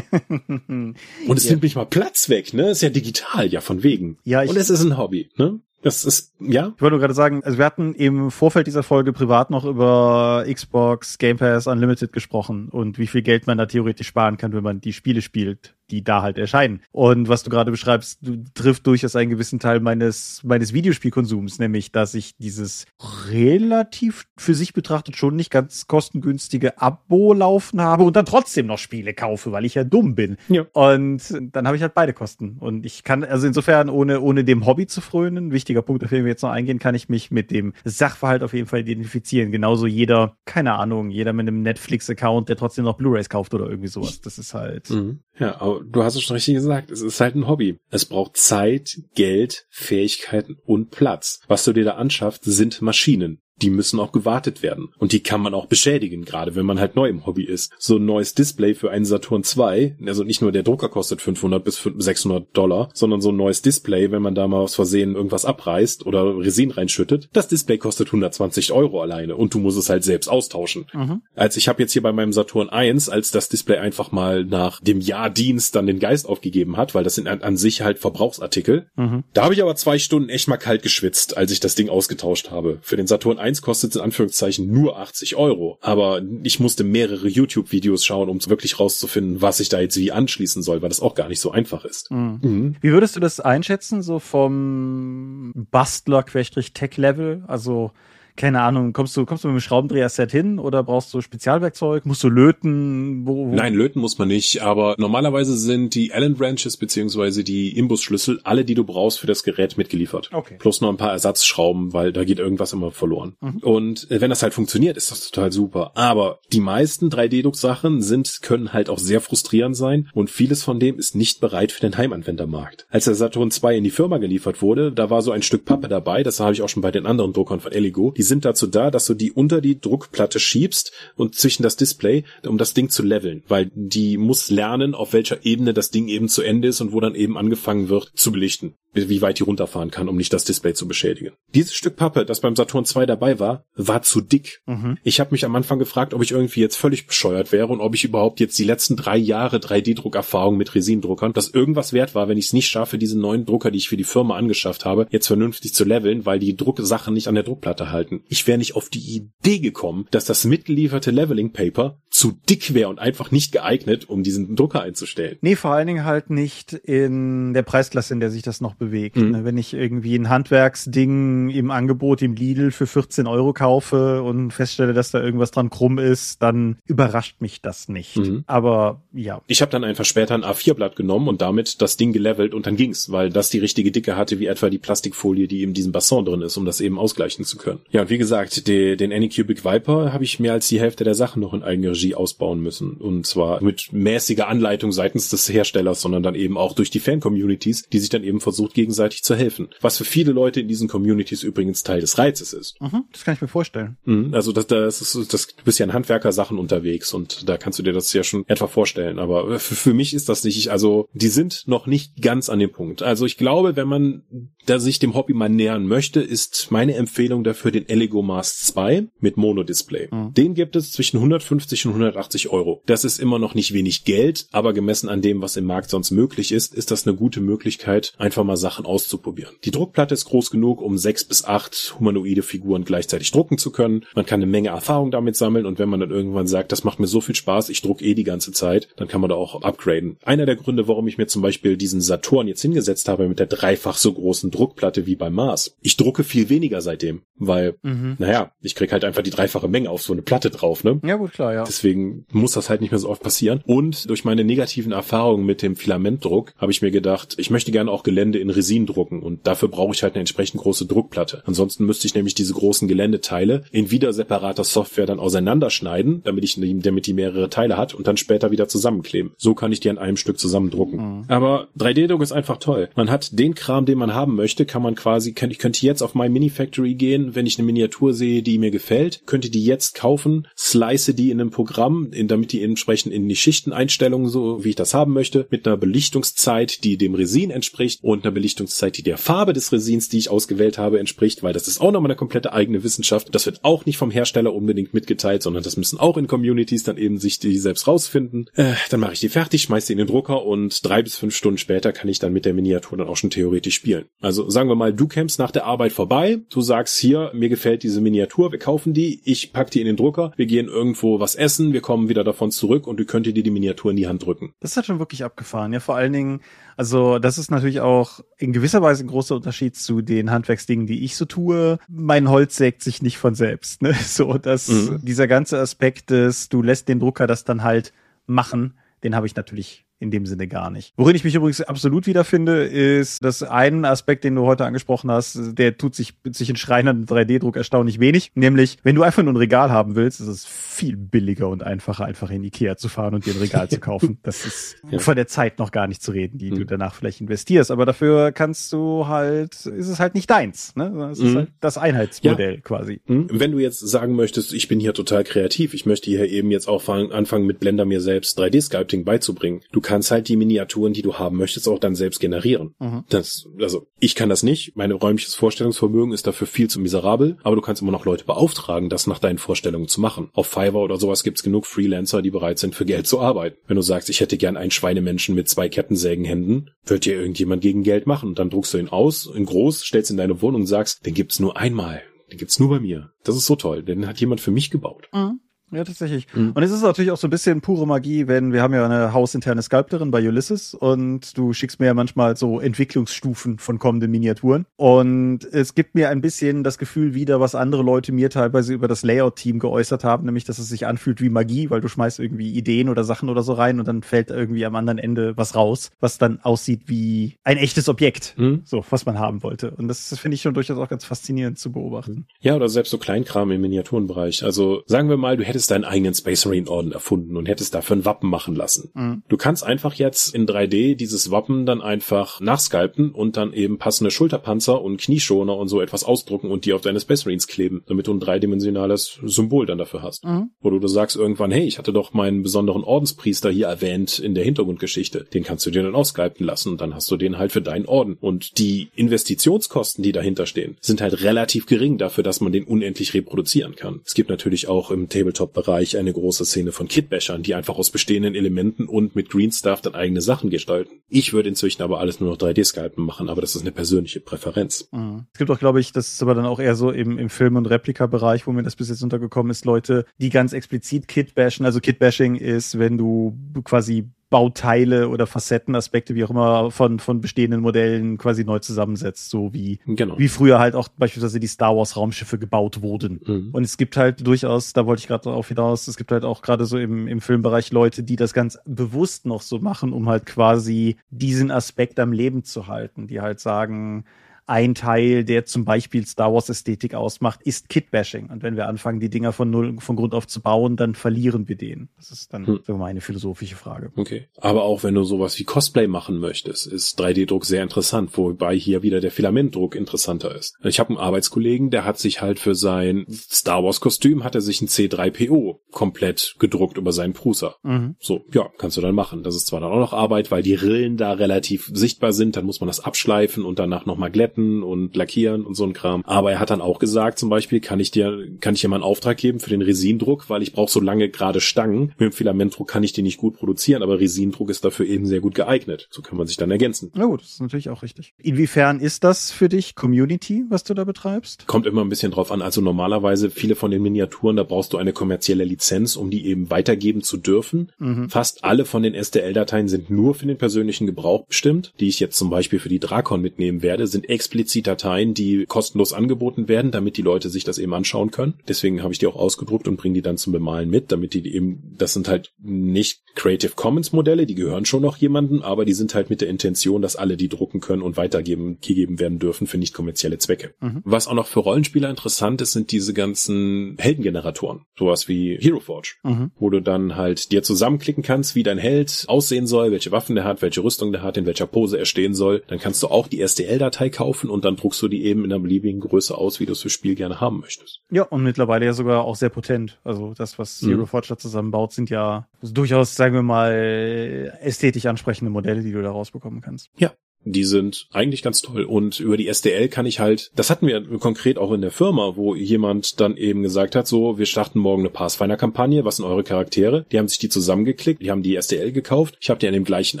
Und es Ja. nimmt mich mal Platz weg, ne? Ist ja digital, ja, von wegen. Ja, ich- Und es ist ein Hobby, ne? Das ist, ja, Ich wollte nur gerade sagen, also wir hatten im Vorfeld dieser Folge privat noch über Xbox Game Pass Unlimited gesprochen und wie viel Geld man da theoretisch sparen kann, wenn man die Spiele spielt, die da halt erscheinen. Und was du gerade beschreibst, du, trifft durchaus einen gewissen Teil meines, meines Videospielkonsums, nämlich, dass ich dieses relativ für sich betrachtet schon nicht ganz kostengünstige Abo laufen habe und dann trotzdem noch Spiele kaufe, weil ich ja dumm bin. Ja. Und dann habe ich halt beide Kosten. Und ich kann, also insofern, ohne, ohne dem Hobby zu frönen, wichtiger Punkt, auf den wir jetzt noch eingehen, kann ich mich mit dem Sachverhalt auf jeden Fall identifizieren. Genauso jeder, keine Ahnung, jeder mit einem Netflix-Account, der trotzdem noch Blu-Rays kauft oder irgendwie sowas. Das ist halt. Mhm. Ja, aber du hast es schon richtig gesagt. Es ist halt ein Hobby. Es braucht Zeit, Geld, Fähigkeiten und Platz. Was du dir da anschaffst, sind Maschinen. Die müssen auch gewartet werden. Und die kann man auch beschädigen, gerade wenn man halt neu im Hobby ist. So ein neues Display für einen Saturn 2, also nicht nur der Drucker kostet 500 bis 600 Dollar, sondern so ein neues Display, wenn man da mal aus Versehen irgendwas abreißt oder Resin reinschüttet, das Display kostet 120 Euro alleine und du musst es halt selbst austauschen. Mhm. Als ich habe jetzt hier bei meinem Saturn 1, als das Display einfach mal nach dem Jahr Dienst dann den Geist aufgegeben hat, weil das sind an, an sich halt Verbrauchsartikel. Mhm. Da habe ich aber zwei Stunden echt mal kalt geschwitzt, als ich das Ding ausgetauscht habe. Für den Saturn 1 kostet in Anführungszeichen nur 80 Euro. Aber ich musste mehrere YouTube-Videos schauen, um wirklich rauszufinden, was ich da jetzt wie anschließen soll, weil das auch gar nicht so einfach ist. Mhm. Mhm. Wie würdest du das einschätzen, so vom Bastler-Tech-Level? Also, keine Ahnung, kommst du, kommst du mit dem Schraubendreher-Set hin oder brauchst du Spezialwerkzeug? Musst du löten? Wo, wo? Nein, löten muss man nicht, aber normalerweise sind die Allen Branches beziehungsweise die Imbusschlüssel alle, die du brauchst für das Gerät mitgeliefert. Okay. Plus noch ein paar Ersatzschrauben, weil da geht irgendwas immer verloren. Mhm. Und äh, wenn das halt funktioniert, ist das total super. Aber die meisten 3D-Druck-Sachen sind, können halt auch sehr frustrierend sein und vieles von dem ist nicht bereit für den Heimanwendermarkt. Als der Saturn 2 in die Firma geliefert wurde, da war so ein Stück Pappe dabei, das habe ich auch schon bei den anderen Druckern von Eligo. Die sind dazu da, dass du die unter die Druckplatte schiebst und zwischen das Display, um das Ding zu leveln, weil die muss lernen, auf welcher Ebene das Ding eben zu Ende ist und wo dann eben angefangen wird zu belichten. Wie weit die runterfahren kann, um nicht das Display zu beschädigen. Dieses Stück Pappe, das beim Saturn 2 dabei war, war zu dick. Mhm. Ich habe mich am Anfang gefragt, ob ich irgendwie jetzt völlig bescheuert wäre und ob ich überhaupt jetzt die letzten drei Jahre 3D-Druckerfahrung mit Resindruckern, dass irgendwas wert war, wenn ich es nicht schaffe, diese neuen Drucker, die ich für die Firma angeschafft habe, jetzt vernünftig zu leveln, weil die Drucksachen nicht an der Druckplatte halten. Ich wäre nicht auf die Idee gekommen, dass das mitgelieferte Leveling Paper zu dick wäre und einfach nicht geeignet, um diesen Drucker einzustellen. Nee, vor allen Dingen halt nicht in der Preisklasse, in der sich das noch bewegt. Mhm. Ne, wenn ich irgendwie ein Handwerksding im Angebot im Lidl für 14 Euro kaufe und feststelle, dass da irgendwas dran krumm ist, dann überrascht mich das nicht. Mhm. Aber ja. Ich habe dann einfach später ein A4-Blatt genommen und damit das Ding gelevelt und dann ging's, weil das die richtige Dicke hatte, wie etwa die Plastikfolie, die in diesem Basson drin ist, um das eben ausgleichen zu können. Ja, und wie gesagt, die, den Anycubic Viper habe ich mehr als die Hälfte der Sachen noch in Eigenregie ausbauen müssen. Und zwar mit mäßiger Anleitung seitens des Herstellers, sondern dann eben auch durch die Fan-Communities, die sich dann eben versucht, gegenseitig zu helfen. Was für viele Leute in diesen Communities übrigens Teil des Reizes ist. Mhm, das kann ich mir vorstellen. Mhm, also das, das ist, das, du bist ja in Handwerker-Sachen unterwegs und da kannst du dir das ja schon etwa vorstellen. Aber für, für mich ist das nicht, also die sind noch nicht ganz an dem Punkt. Also ich glaube, wenn man da sich dem Hobby mal nähern möchte, ist meine Empfehlung dafür den Mars 2 mit Mono-Display. Mhm. Den gibt es zwischen 150 und 180 Euro. Das ist immer noch nicht wenig Geld, aber gemessen an dem, was im Markt sonst möglich ist, ist das eine gute Möglichkeit, einfach mal Sachen auszuprobieren. Die Druckplatte ist groß genug, um sechs bis acht humanoide Figuren gleichzeitig drucken zu können. Man kann eine Menge Erfahrung damit sammeln und wenn man dann irgendwann sagt, das macht mir so viel Spaß, ich druck eh die ganze Zeit, dann kann man da auch upgraden. Einer der Gründe, warum ich mir zum Beispiel diesen Saturn jetzt hingesetzt habe mit der dreifach so großen Druckplatte wie beim Mars. Ich drucke viel weniger seitdem, weil, mhm. naja, ich krieg halt einfach die dreifache Menge auf so eine Platte drauf, ne? Ja, gut, klar, ja. Deswegen muss das halt nicht mehr so oft passieren. Und durch meine negativen Erfahrungen mit dem Filamentdruck habe ich mir gedacht, ich möchte gerne auch Gelände in Resin drucken und dafür brauche ich halt eine entsprechend große Druckplatte. Ansonsten müsste ich nämlich diese großen Geländeteile in wieder separater Software dann auseinanderschneiden, damit ich, damit die mehrere Teile hat und dann später wieder zusammenkleben. So kann ich die an einem Stück zusammendrucken. Mhm. Aber 3D-Druck ist einfach toll. Man hat den Kram, den man haben möchte, kann man quasi, ich könnte jetzt auf My Mini Factory gehen, wenn ich eine Miniatur sehe, die mir gefällt, könnte die jetzt kaufen, slice die in einem Programm, in, damit die entsprechend in die Schichteneinstellungen so, wie ich das haben möchte, mit einer Belichtungszeit, die dem Resin entspricht und einer Belichtungszeit, die der Farbe des Resins, die ich ausgewählt habe, entspricht, weil das ist auch nochmal eine komplette eigene Wissenschaft. Das wird auch nicht vom Hersteller unbedingt mitgeteilt, sondern das müssen auch in Communities dann eben sich die selbst rausfinden. Äh, dann mache ich die fertig, schmeiße die in den Drucker und drei bis fünf Stunden später kann ich dann mit der Miniatur dann auch schon theoretisch spielen. Also sagen wir mal, du kämpfst nach der Arbeit vorbei, du sagst hier, mir gefällt diese Miniatur, wir kaufen die, ich pack die in den Drucker, wir gehen irgendwo was essen, wir kommen wieder davon zurück und du könntest dir die Miniatur in die Hand drücken. Das hat schon wirklich abgefahren. Ja, vor allen Dingen, also das ist natürlich auch in gewisser Weise ein großer Unterschied zu den Handwerksdingen, die ich so tue. Mein Holz sägt sich nicht von selbst. Ne? So, dass mhm. dieser ganze Aspekt des, du lässt den Drucker das dann halt machen, den habe ich natürlich in dem Sinne gar nicht. Worin ich mich übrigens absolut wiederfinde, ist, dass ein Aspekt, den du heute angesprochen hast, der tut sich sich in Schreinern 3D-Druck erstaunlich wenig. Nämlich, wenn du einfach nur ein Regal haben willst, ist es viel billiger und einfacher, einfach in Ikea zu fahren und dir ein Regal zu kaufen. Das ist ja. von der Zeit noch gar nicht zu reden, die mhm. du danach vielleicht investierst. Aber dafür kannst du halt, ist es halt nicht deins. Ne? Es ist mhm. halt das Einheitsmodell ja. quasi. Mhm. Wenn du jetzt sagen möchtest, ich bin hier total kreativ, ich möchte hier eben jetzt auch anfangen mit Blender mir selbst 3D-Sculpting beizubringen. Du kannst halt die Miniaturen, die du haben möchtest, auch dann selbst generieren. Mhm. Das, also ich kann das nicht. Mein räumliches Vorstellungsvermögen ist dafür viel zu miserabel, aber du kannst immer noch Leute beauftragen, das nach deinen Vorstellungen zu machen. Auf Fiverr oder sowas gibt's genug Freelancer, die bereit sind, für Geld zu arbeiten. Wenn du sagst, ich hätte gern einen Schweinemenschen mit zwei Kettensägenhänden, wird dir irgendjemand gegen Geld machen und dann druckst du ihn aus, in groß, stellst in deine Wohnung und sagst, den gibt's nur einmal. Den gibt's nur bei mir. Das ist so toll. Den hat jemand für mich gebaut. Mhm. Ja, tatsächlich. Mhm. Und es ist natürlich auch so ein bisschen pure Magie, wenn wir haben ja eine hausinterne Sculptorin bei Ulysses und du schickst mir ja manchmal so Entwicklungsstufen von kommenden Miniaturen. Und es gibt mir ein bisschen das Gefühl wieder, was andere Leute mir teilweise über das Layout-Team geäußert haben, nämlich, dass es sich anfühlt wie Magie, weil du schmeißt irgendwie Ideen oder Sachen oder so rein und dann fällt irgendwie am anderen Ende was raus, was dann aussieht wie ein echtes Objekt, mhm. so, was man haben wollte. Und das finde ich schon durchaus auch ganz faszinierend zu beobachten. Ja, oder selbst so Kleinkram im Miniaturenbereich. Also sagen wir mal, du hättest hättest deinen eigenen Space Marine Orden erfunden und hättest dafür ein Wappen machen lassen. Mhm. Du kannst einfach jetzt in 3D dieses Wappen dann einfach nachscalpen und dann eben passende Schulterpanzer und Knieschoner und so etwas ausdrucken und die auf deine Space Marines kleben, damit du ein dreidimensionales Symbol dann dafür hast. Mhm. Wo du, du sagst irgendwann, hey, ich hatte doch meinen besonderen Ordenspriester hier erwähnt in der Hintergrundgeschichte. Den kannst du dir dann ausskypen lassen und dann hast du den halt für deinen Orden. Und die Investitionskosten, die dahinter stehen, sind halt relativ gering dafür, dass man den unendlich reproduzieren kann. Es gibt natürlich auch im Tabletop-Bereich eine große Szene von Kitbashern, die einfach aus bestehenden Elementen und mit Green Stuff dann eigene Sachen gestalten. Ich würde inzwischen aber alles nur noch 3D-Skypen machen, aber das ist eine persönliche Präferenz. Mhm. Es gibt auch, glaube ich, das ist aber dann auch eher so im, im Film- und Replika-Bereich, wo mir das bis jetzt untergekommen ist, Leute, die ganz explizit Kit-Bashen. Also Kit-Bashing ist, wenn du quasi Bauteile oder Facettenaspekte, wie auch immer, von, von bestehenden Modellen quasi neu zusammensetzt, so wie, genau. wie früher halt auch beispielsweise die Star Wars Raumschiffe gebaut wurden. Mhm. Und es gibt halt durchaus, da wollte ich gerade darauf hinaus, es gibt halt auch gerade so im, im Filmbereich Leute, die das ganz bewusst noch so machen, um halt quasi diesen Aspekt am Leben zu halten, die halt sagen, ein Teil, der zum Beispiel Star Wars Ästhetik ausmacht, ist Kit-Bashing. Und wenn wir anfangen, die Dinger von null, von Grund auf zu bauen, dann verlieren wir den. Das ist dann, hm. sagen wir mal, eine philosophische Frage. Okay. Aber auch wenn du sowas wie Cosplay machen möchtest, ist 3D-Druck sehr interessant, wobei hier wieder der Filamentdruck interessanter ist. Ich habe einen Arbeitskollegen, der hat sich halt für sein Star Wars Kostüm hat er sich ein C3PO komplett gedruckt über seinen Prusa. Mhm. So, ja, kannst du dann machen. Das ist zwar dann auch noch Arbeit, weil die Rillen da relativ sichtbar sind, dann muss man das abschleifen und danach nochmal glätten retten und lackieren und so ein Kram. Aber er hat dann auch gesagt, zum Beispiel, kann ich dir, kann ich dir mal einen Auftrag geben für den Resindruck, weil ich brauche so lange gerade Stangen. Mit dem Filamentdruck kann ich die nicht gut produzieren, aber Resindruck ist dafür eben sehr gut geeignet. So kann man sich dann ergänzen. Na gut, das ist natürlich auch richtig. Inwiefern ist das für dich Community, was du da betreibst? Kommt immer ein bisschen drauf an. Also normalerweise viele von den Miniaturen, da brauchst du eine kommerzielle Lizenz, um die eben weitergeben zu dürfen. Mhm. Fast alle von den STL-Dateien sind nur für den persönlichen Gebrauch bestimmt. Die ich jetzt zum Beispiel für die Drakon mitnehmen werde, sind extra explizit Dateien, die kostenlos angeboten werden, damit die Leute sich das eben anschauen können. Deswegen habe ich die auch ausgedruckt und bringe die dann zum Bemalen mit, damit die eben, das sind halt nicht Creative Commons Modelle, die gehören schon noch jemandem, aber die sind halt mit der Intention, dass alle die drucken können und weitergeben gegeben werden dürfen für nicht kommerzielle Zwecke. Mhm. Was auch noch für Rollenspieler interessant ist, sind diese ganzen Heldengeneratoren, sowas wie Hero Forge, mhm. wo du dann halt dir zusammenklicken kannst, wie dein Held aussehen soll, welche Waffen der hat, welche Rüstung der hat, in welcher Pose er stehen soll. Dann kannst du auch die STL-Datei kaufen kaufen und dann druckst du die eben in einer beliebigen Größe aus, wie du es fürs Spiel gerne haben möchtest. Ja, und mittlerweile ja sogar auch sehr potent. Also das, was Zero mhm. Forge zusammenbaut, sind ja durchaus, sagen wir mal, ästhetisch ansprechende Modelle, die du da rausbekommen kannst. Ja, die sind eigentlich ganz toll. Und über die SDL kann ich halt, das hatten wir konkret auch in der Firma, wo jemand dann eben gesagt hat, so, wir starten morgen eine Pathfinder-Kampagne, was sind eure Charaktere? Die haben sich die zusammengeklickt, die haben die SDL gekauft. Ich habe die an dem gleichen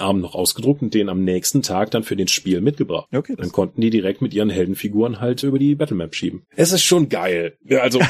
Abend noch ausgedruckt und den am nächsten Tag dann für den Spiel mitgebracht. Okay, dann konnten die direkt mit ihren Heldenfiguren halt über die Battlemap schieben. Es ist schon geil. Also,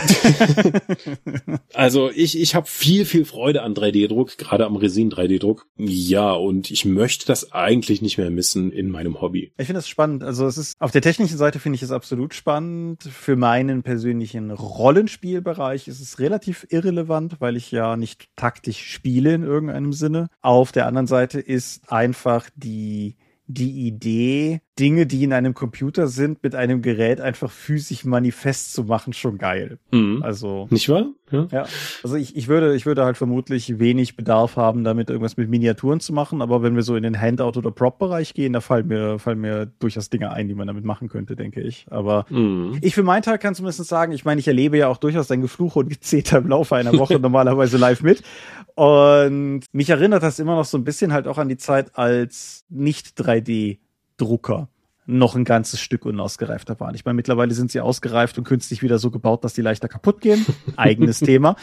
also ich, ich habe viel, viel Freude an 3D-Druck, gerade am Resin 3D-Druck. Ja, und ich möchte das eigentlich nicht mehr missen in meinem meinem Hobby. Ich finde es spannend. Also es ist auf der technischen Seite finde ich es absolut spannend. Für meinen persönlichen Rollenspielbereich ist es relativ irrelevant, weil ich ja nicht taktisch spiele in irgendeinem Sinne. Auf der anderen Seite ist einfach die die Idee, Dinge, die in einem Computer sind, mit einem Gerät einfach physisch manifest zu machen, schon geil. Mhm. Also. Nicht wahr? Ja. ja. Also ich, ich würde, ich würde halt vermutlich wenig Bedarf haben, damit irgendwas mit Miniaturen zu machen, aber wenn wir so in den Handout- oder Prop-Bereich gehen, da fallen mir, fallen mir durchaus Dinge ein, die man damit machen könnte, denke ich. Aber mhm. ich für meinen Teil kann zumindest sagen, ich meine, ich erlebe ja auch durchaus dein Gefluch und Gezeter im Laufe einer Woche normalerweise live mit. Und mich erinnert das immer noch so ein bisschen halt auch an die Zeit als nicht 3D-Drucker noch ein ganzes Stück unausgereifter waren. Ich meine, mittlerweile sind sie ausgereift und künstlich wieder so gebaut, dass die leichter kaputt gehen. Eigenes Thema.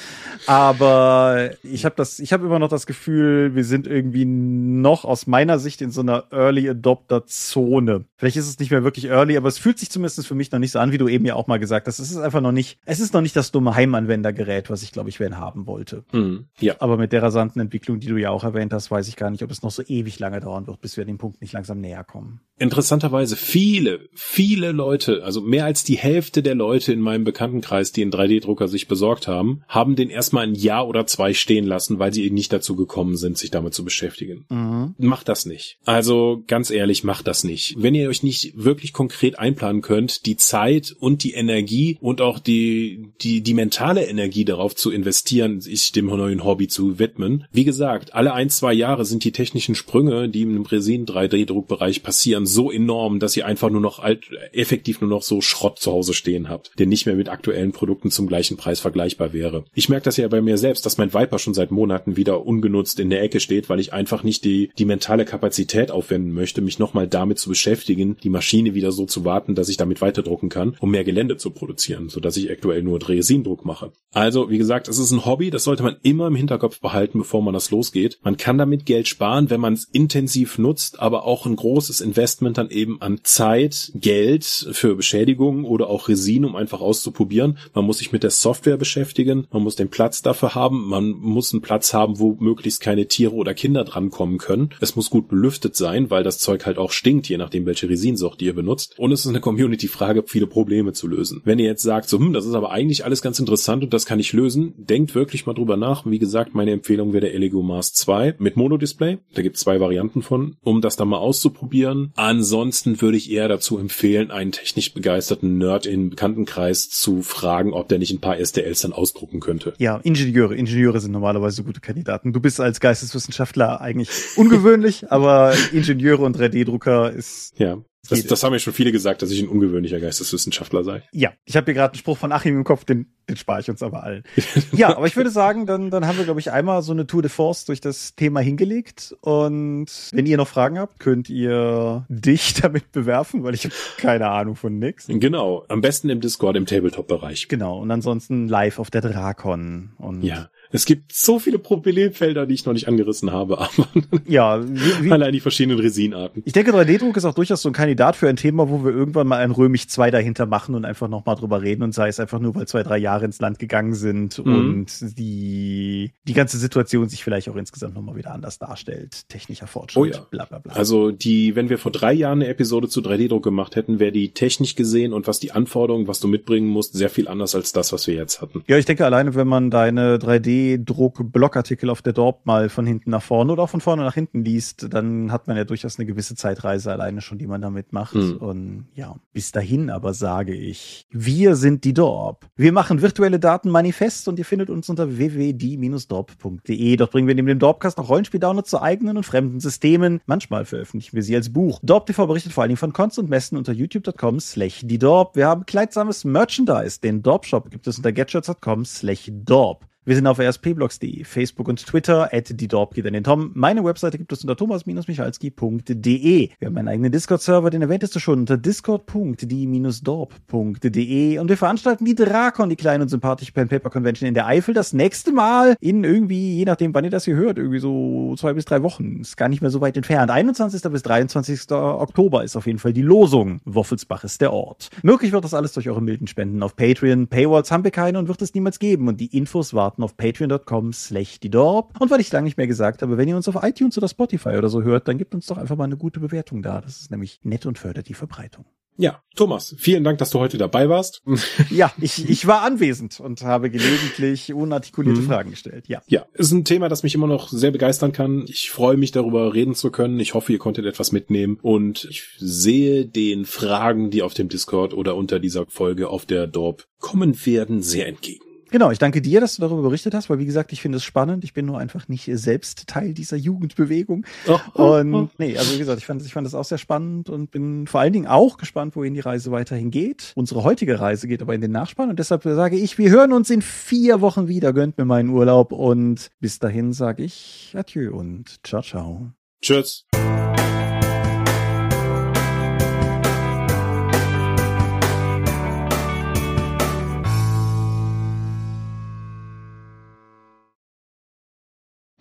Aber ich habe das, ich habe immer noch das Gefühl, wir sind irgendwie noch aus meiner Sicht in so einer Early Adopter Zone. Vielleicht ist es nicht mehr wirklich early, aber es fühlt sich zumindest für mich noch nicht so an, wie du eben ja auch mal gesagt hast. Es ist einfach noch nicht, es ist noch nicht das dumme Heimanwendergerät, was ich glaube ich werden haben wollte. Mhm, ja. Aber mit der rasanten Entwicklung, die du ja auch erwähnt hast, weiß ich gar nicht, ob es noch so ewig lange dauern wird, bis wir an dem Punkt nicht langsam näher kommen. Interessanterweise ehrlicherweise viele, viele Leute, also mehr als die Hälfte der Leute in meinem Bekanntenkreis, die einen 3D-Drucker sich besorgt haben, haben den erstmal ein Jahr oder zwei stehen lassen, weil sie eben nicht dazu gekommen sind, sich damit zu beschäftigen. Mhm. Macht das nicht. Also ganz ehrlich, macht das nicht. Wenn ihr euch nicht wirklich konkret einplanen könnt, die Zeit und die Energie und auch die, die, die mentale Energie darauf zu investieren, sich dem neuen Hobby zu widmen. Wie gesagt, alle ein, zwei Jahre sind die technischen Sprünge, die im Resin 3D-Druckbereich passieren, so enorm, dass ihr einfach nur noch alt, effektiv nur noch so Schrott zu Hause stehen habt, der nicht mehr mit aktuellen Produkten zum gleichen Preis vergleichbar wäre. Ich merke das ja bei mir selbst, dass mein Viper schon seit Monaten wieder ungenutzt in der Ecke steht, weil ich einfach nicht die, die mentale Kapazität aufwenden möchte, mich nochmal damit zu beschäftigen, die Maschine wieder so zu warten, dass ich damit weiterdrucken kann, um mehr Gelände zu produzieren, sodass ich aktuell nur Resindruck mache. Also, wie gesagt, es ist ein Hobby, das sollte man immer im Hinterkopf behalten, bevor man das losgeht. Man kann damit Geld sparen, wenn man es intensiv nutzt, aber auch ein großes Investment dann eben an Zeit, Geld für Beschädigungen oder auch Resin, um einfach auszuprobieren. Man muss sich mit der Software beschäftigen, man muss den Platz dafür haben, man muss einen Platz haben, wo möglichst keine Tiere oder Kinder drankommen können. Es muss gut belüftet sein, weil das Zeug halt auch stinkt, je nachdem welche Resinsorte ihr benutzt. Und es ist eine Community-Frage, viele Probleme zu lösen. Wenn ihr jetzt sagt, so, hm, das ist aber eigentlich alles ganz interessant und das kann ich lösen, denkt wirklich mal drüber nach. Wie gesagt, meine Empfehlung wäre der Elego Mars 2 mit Monodisplay. Da gibt es zwei Varianten von, um das dann mal auszuprobieren. Ansonsten würde ich eher dazu empfehlen, einen technisch begeisterten Nerd im Bekanntenkreis zu fragen, ob der nicht ein paar STLs dann ausdrucken könnte. Ja, Ingenieure. Ingenieure sind normalerweise gute Kandidaten. Du bist als Geisteswissenschaftler eigentlich ungewöhnlich, aber Ingenieure und 3D-Drucker ist ja. Das, das haben ja schon viele gesagt, dass ich ein ungewöhnlicher Geisteswissenschaftler sei. Ja, ich habe hier gerade einen Spruch von Achim im Kopf, den, den spare ich uns aber allen. ja, aber ich würde sagen, dann, dann haben wir, glaube ich, einmal so eine Tour de Force durch das Thema hingelegt. Und wenn ihr noch Fragen habt, könnt ihr dich damit bewerfen, weil ich habe keine Ahnung von nix. Genau, am besten im Discord im Tabletop-Bereich. Genau, und ansonsten live auf der Drakon. Und ja, es gibt so viele Problemfelder, die ich noch nicht angerissen habe, aber ja, wie, wie, allein die verschiedenen Resinarten. Ich denke, 3D-Druck ist auch durchaus so ein Kandidat für ein Thema, wo wir irgendwann mal ein Römisch 2 dahinter machen und einfach nochmal drüber reden und sei es einfach nur, weil zwei, drei Jahre ins Land gegangen sind mhm. und die, die ganze Situation sich vielleicht auch insgesamt nochmal wieder anders darstellt. Technischer Fortschritt, oh ja. bla bla bla. Also die, wenn wir vor drei Jahren eine Episode zu 3D-Druck gemacht hätten, wäre die technisch gesehen und was die Anforderungen, was du mitbringen musst, sehr viel anders als das, was wir jetzt hatten. Ja, ich denke alleine, wenn man deine 3D-Druck-Blogartikel auf der Dorp mal von hinten nach vorne oder auch von vorne nach hinten liest, dann hat man ja durchaus eine gewisse Zeitreise alleine schon, die man damit macht. Mhm. Und ja, bis dahin aber sage ich, wir sind die Dorp. Wir machen virtuelle Daten manifest und ihr findet uns unter www.die-dorp.de. Dort bringen wir neben dem Dorpcast auch Rollenspiel-Downloads zu eigenen und fremden Systemen. Manchmal veröffentlichen wir sie als Buch. Dorp TV berichtet vor allen Dingen von Cons und Messen unter youtube.com slash die Dorp. Wir haben kleidsames Merchandise. Den Dorp Shop gibt es unter getshirts.com slash Dorp. Wir sind auf rspblogs.de, Facebook und Twitter, at die Dorp geht an den Tom. Meine Webseite gibt es unter thomas-michalski.de. Wir haben einen eigenen Discord-Server, den erwähntest du schon unter discord.die-dorp.de. Und wir veranstalten die Drakon, die kleine und sympathische Pen Paper Convention in der Eifel, das nächste Mal in irgendwie, je nachdem, wann ihr das hier hört, irgendwie so zwei bis drei Wochen. Ist gar nicht mehr so weit entfernt. 21. bis 23. Oktober ist auf jeden Fall die Losung. Woffelsbach ist der Ort. Möglich wird das alles durch eure milden Spenden auf Patreon. Paywalls haben wir keine und wird es niemals geben. Und die Infos warten starten auf patreon.com slash die Dorp. Und weil ich lange nicht mehr gesagt habe, wenn ihr uns auf iTunes oder Spotify oder so hört, dann gebt uns doch einfach mal eine gute Bewertung da. Das ist nämlich nett und fördert die Verbreitung. Ja, Thomas, vielen Dank, dass du heute dabei warst. ja, ich, ich war anwesend und habe gelegentlich unartikulierte mhm. Fragen gestellt. Ja. Ja, ist ein Thema, das mich immer noch sehr begeistern kann. Ich freue mich darüber reden zu können. Ich hoffe, ihr konntet etwas mitnehmen und ich sehe den Fragen, die auf dem Discord oder unter dieser Folge auf der Dorp kommen werden, sehr entgegen. Genau, ich danke dir, dass du darüber berichtet hast, weil wie gesagt, ich finde es spannend. Ich bin nur einfach nicht selbst Teil dieser Jugendbewegung. Oh, oh, und oh. nee, also wie gesagt, ich fand, ich fand das auch sehr spannend und bin vor allen Dingen auch gespannt, wohin die Reise weiterhin geht. Unsere heutige Reise geht aber in den Nachspann und deshalb sage ich, wir hören uns in vier Wochen wieder. Gönnt mir meinen Urlaub und bis dahin sage ich Adieu und ciao, ciao. Tschüss.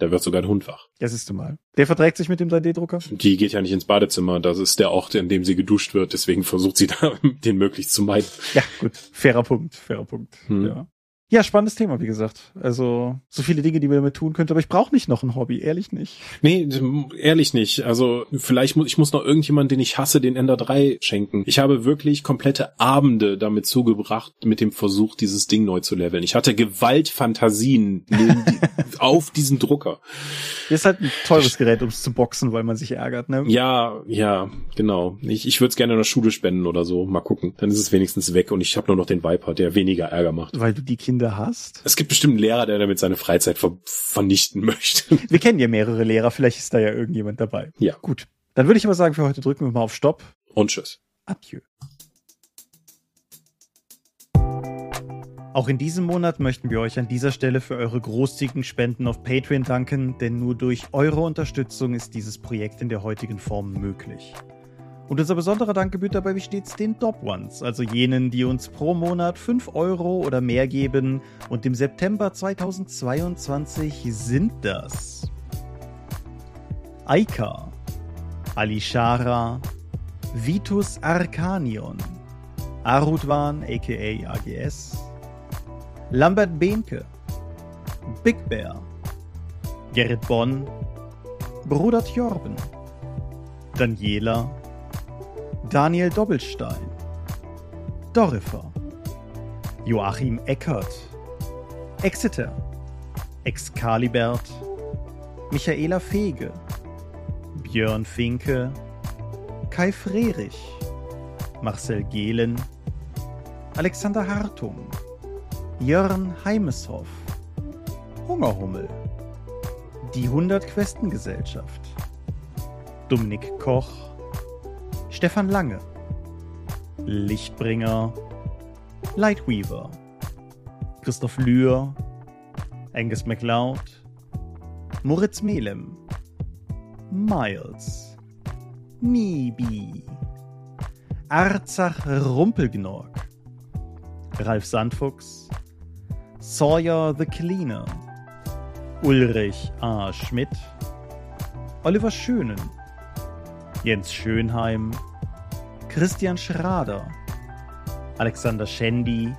Da wird sogar ein Hund wach. Ja, siehst du mal. Der verträgt sich mit dem 3D-Drucker? Die geht ja nicht ins Badezimmer. Das ist der Ort, in dem sie geduscht wird. Deswegen versucht sie da, den möglichst zu meiden. Ja, gut. Fairer Punkt. Fairer Punkt. Hm. Ja. Ja, spannendes Thema, wie gesagt. Also so viele Dinge, die man damit tun könnte, aber ich brauche nicht noch ein Hobby, ehrlich nicht. Nee, ehrlich nicht. Also vielleicht muss ich muss noch irgendjemand, den ich hasse, den Ender 3 schenken. Ich habe wirklich komplette Abende damit zugebracht, mit dem Versuch, dieses Ding neu zu leveln. Ich hatte Gewaltfantasien auf diesen Drucker. Ist halt ein teures Gerät, um es zu boxen, weil man sich ärgert, ne? Ja, ja, genau. Ich, ich würde es gerne in der Schule spenden oder so. Mal gucken. Dann ist es wenigstens weg und ich habe nur noch den Viper, der weniger Ärger macht. Weil du die Kinder Kinder hast? Es gibt bestimmt einen Lehrer, der damit seine Freizeit ver vernichten möchte. Wir kennen ja mehrere Lehrer, vielleicht ist da ja irgendjemand dabei. Ja. Gut. Dann würde ich aber sagen, für heute drücken wir mal auf Stopp. Und tschüss. Adieu. Auch in diesem Monat möchten wir euch an dieser Stelle für eure großzügigen Spenden auf Patreon danken, denn nur durch eure Unterstützung ist dieses Projekt in der heutigen Form möglich. Und unser besonderer Dank gebührt dabei wie stets den Top Ones, also jenen, die uns pro Monat 5 Euro oder mehr geben. Und im September 2022 sind das Aika, Alishara, Vitus Arcanion, Arutwan aka AGS, Lambert Behnke, Big Bear, Gerrit Bonn, Bruder Tjorben, Daniela, Daniel Doppelstein, Dorifer, Joachim Eckert, Exeter, Excalibert, Michaela Fege, Björn Finke, Kai Frerich, Marcel Gehlen, Alexander Hartung, Jörn Heimeshoff, Hungerhummel, die 100 Questengesellschaft, Dominik Koch, Stefan Lange, Lichtbringer, Lightweaver, Christoph Lühr, Angus MacLeod, Moritz Melem, Miles, Nibi, Arzach Rumpelgnorg, Ralf Sandfuchs, Sawyer the Cleaner, Ulrich A. Schmidt, Oliver Schönen, Jens Schönheim, Christian Schrader, Alexander Schendi,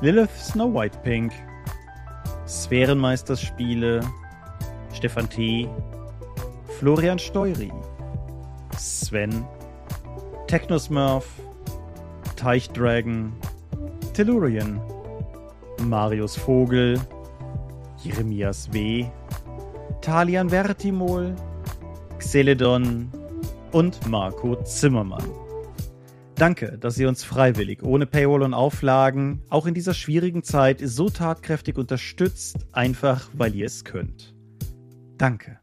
Lilith Snow White Pink, Sphärenmeisterspiele, Stefan T., Florian Steury, Sven, Technosmurf, Teichdragon, Tellurian, Marius Vogel, Jeremias W., Talian Vertimol, Xeledon, und Marco Zimmermann. Danke, dass ihr uns freiwillig, ohne Paywall und Auflagen, auch in dieser schwierigen Zeit so tatkräftig unterstützt, einfach weil ihr es könnt. Danke.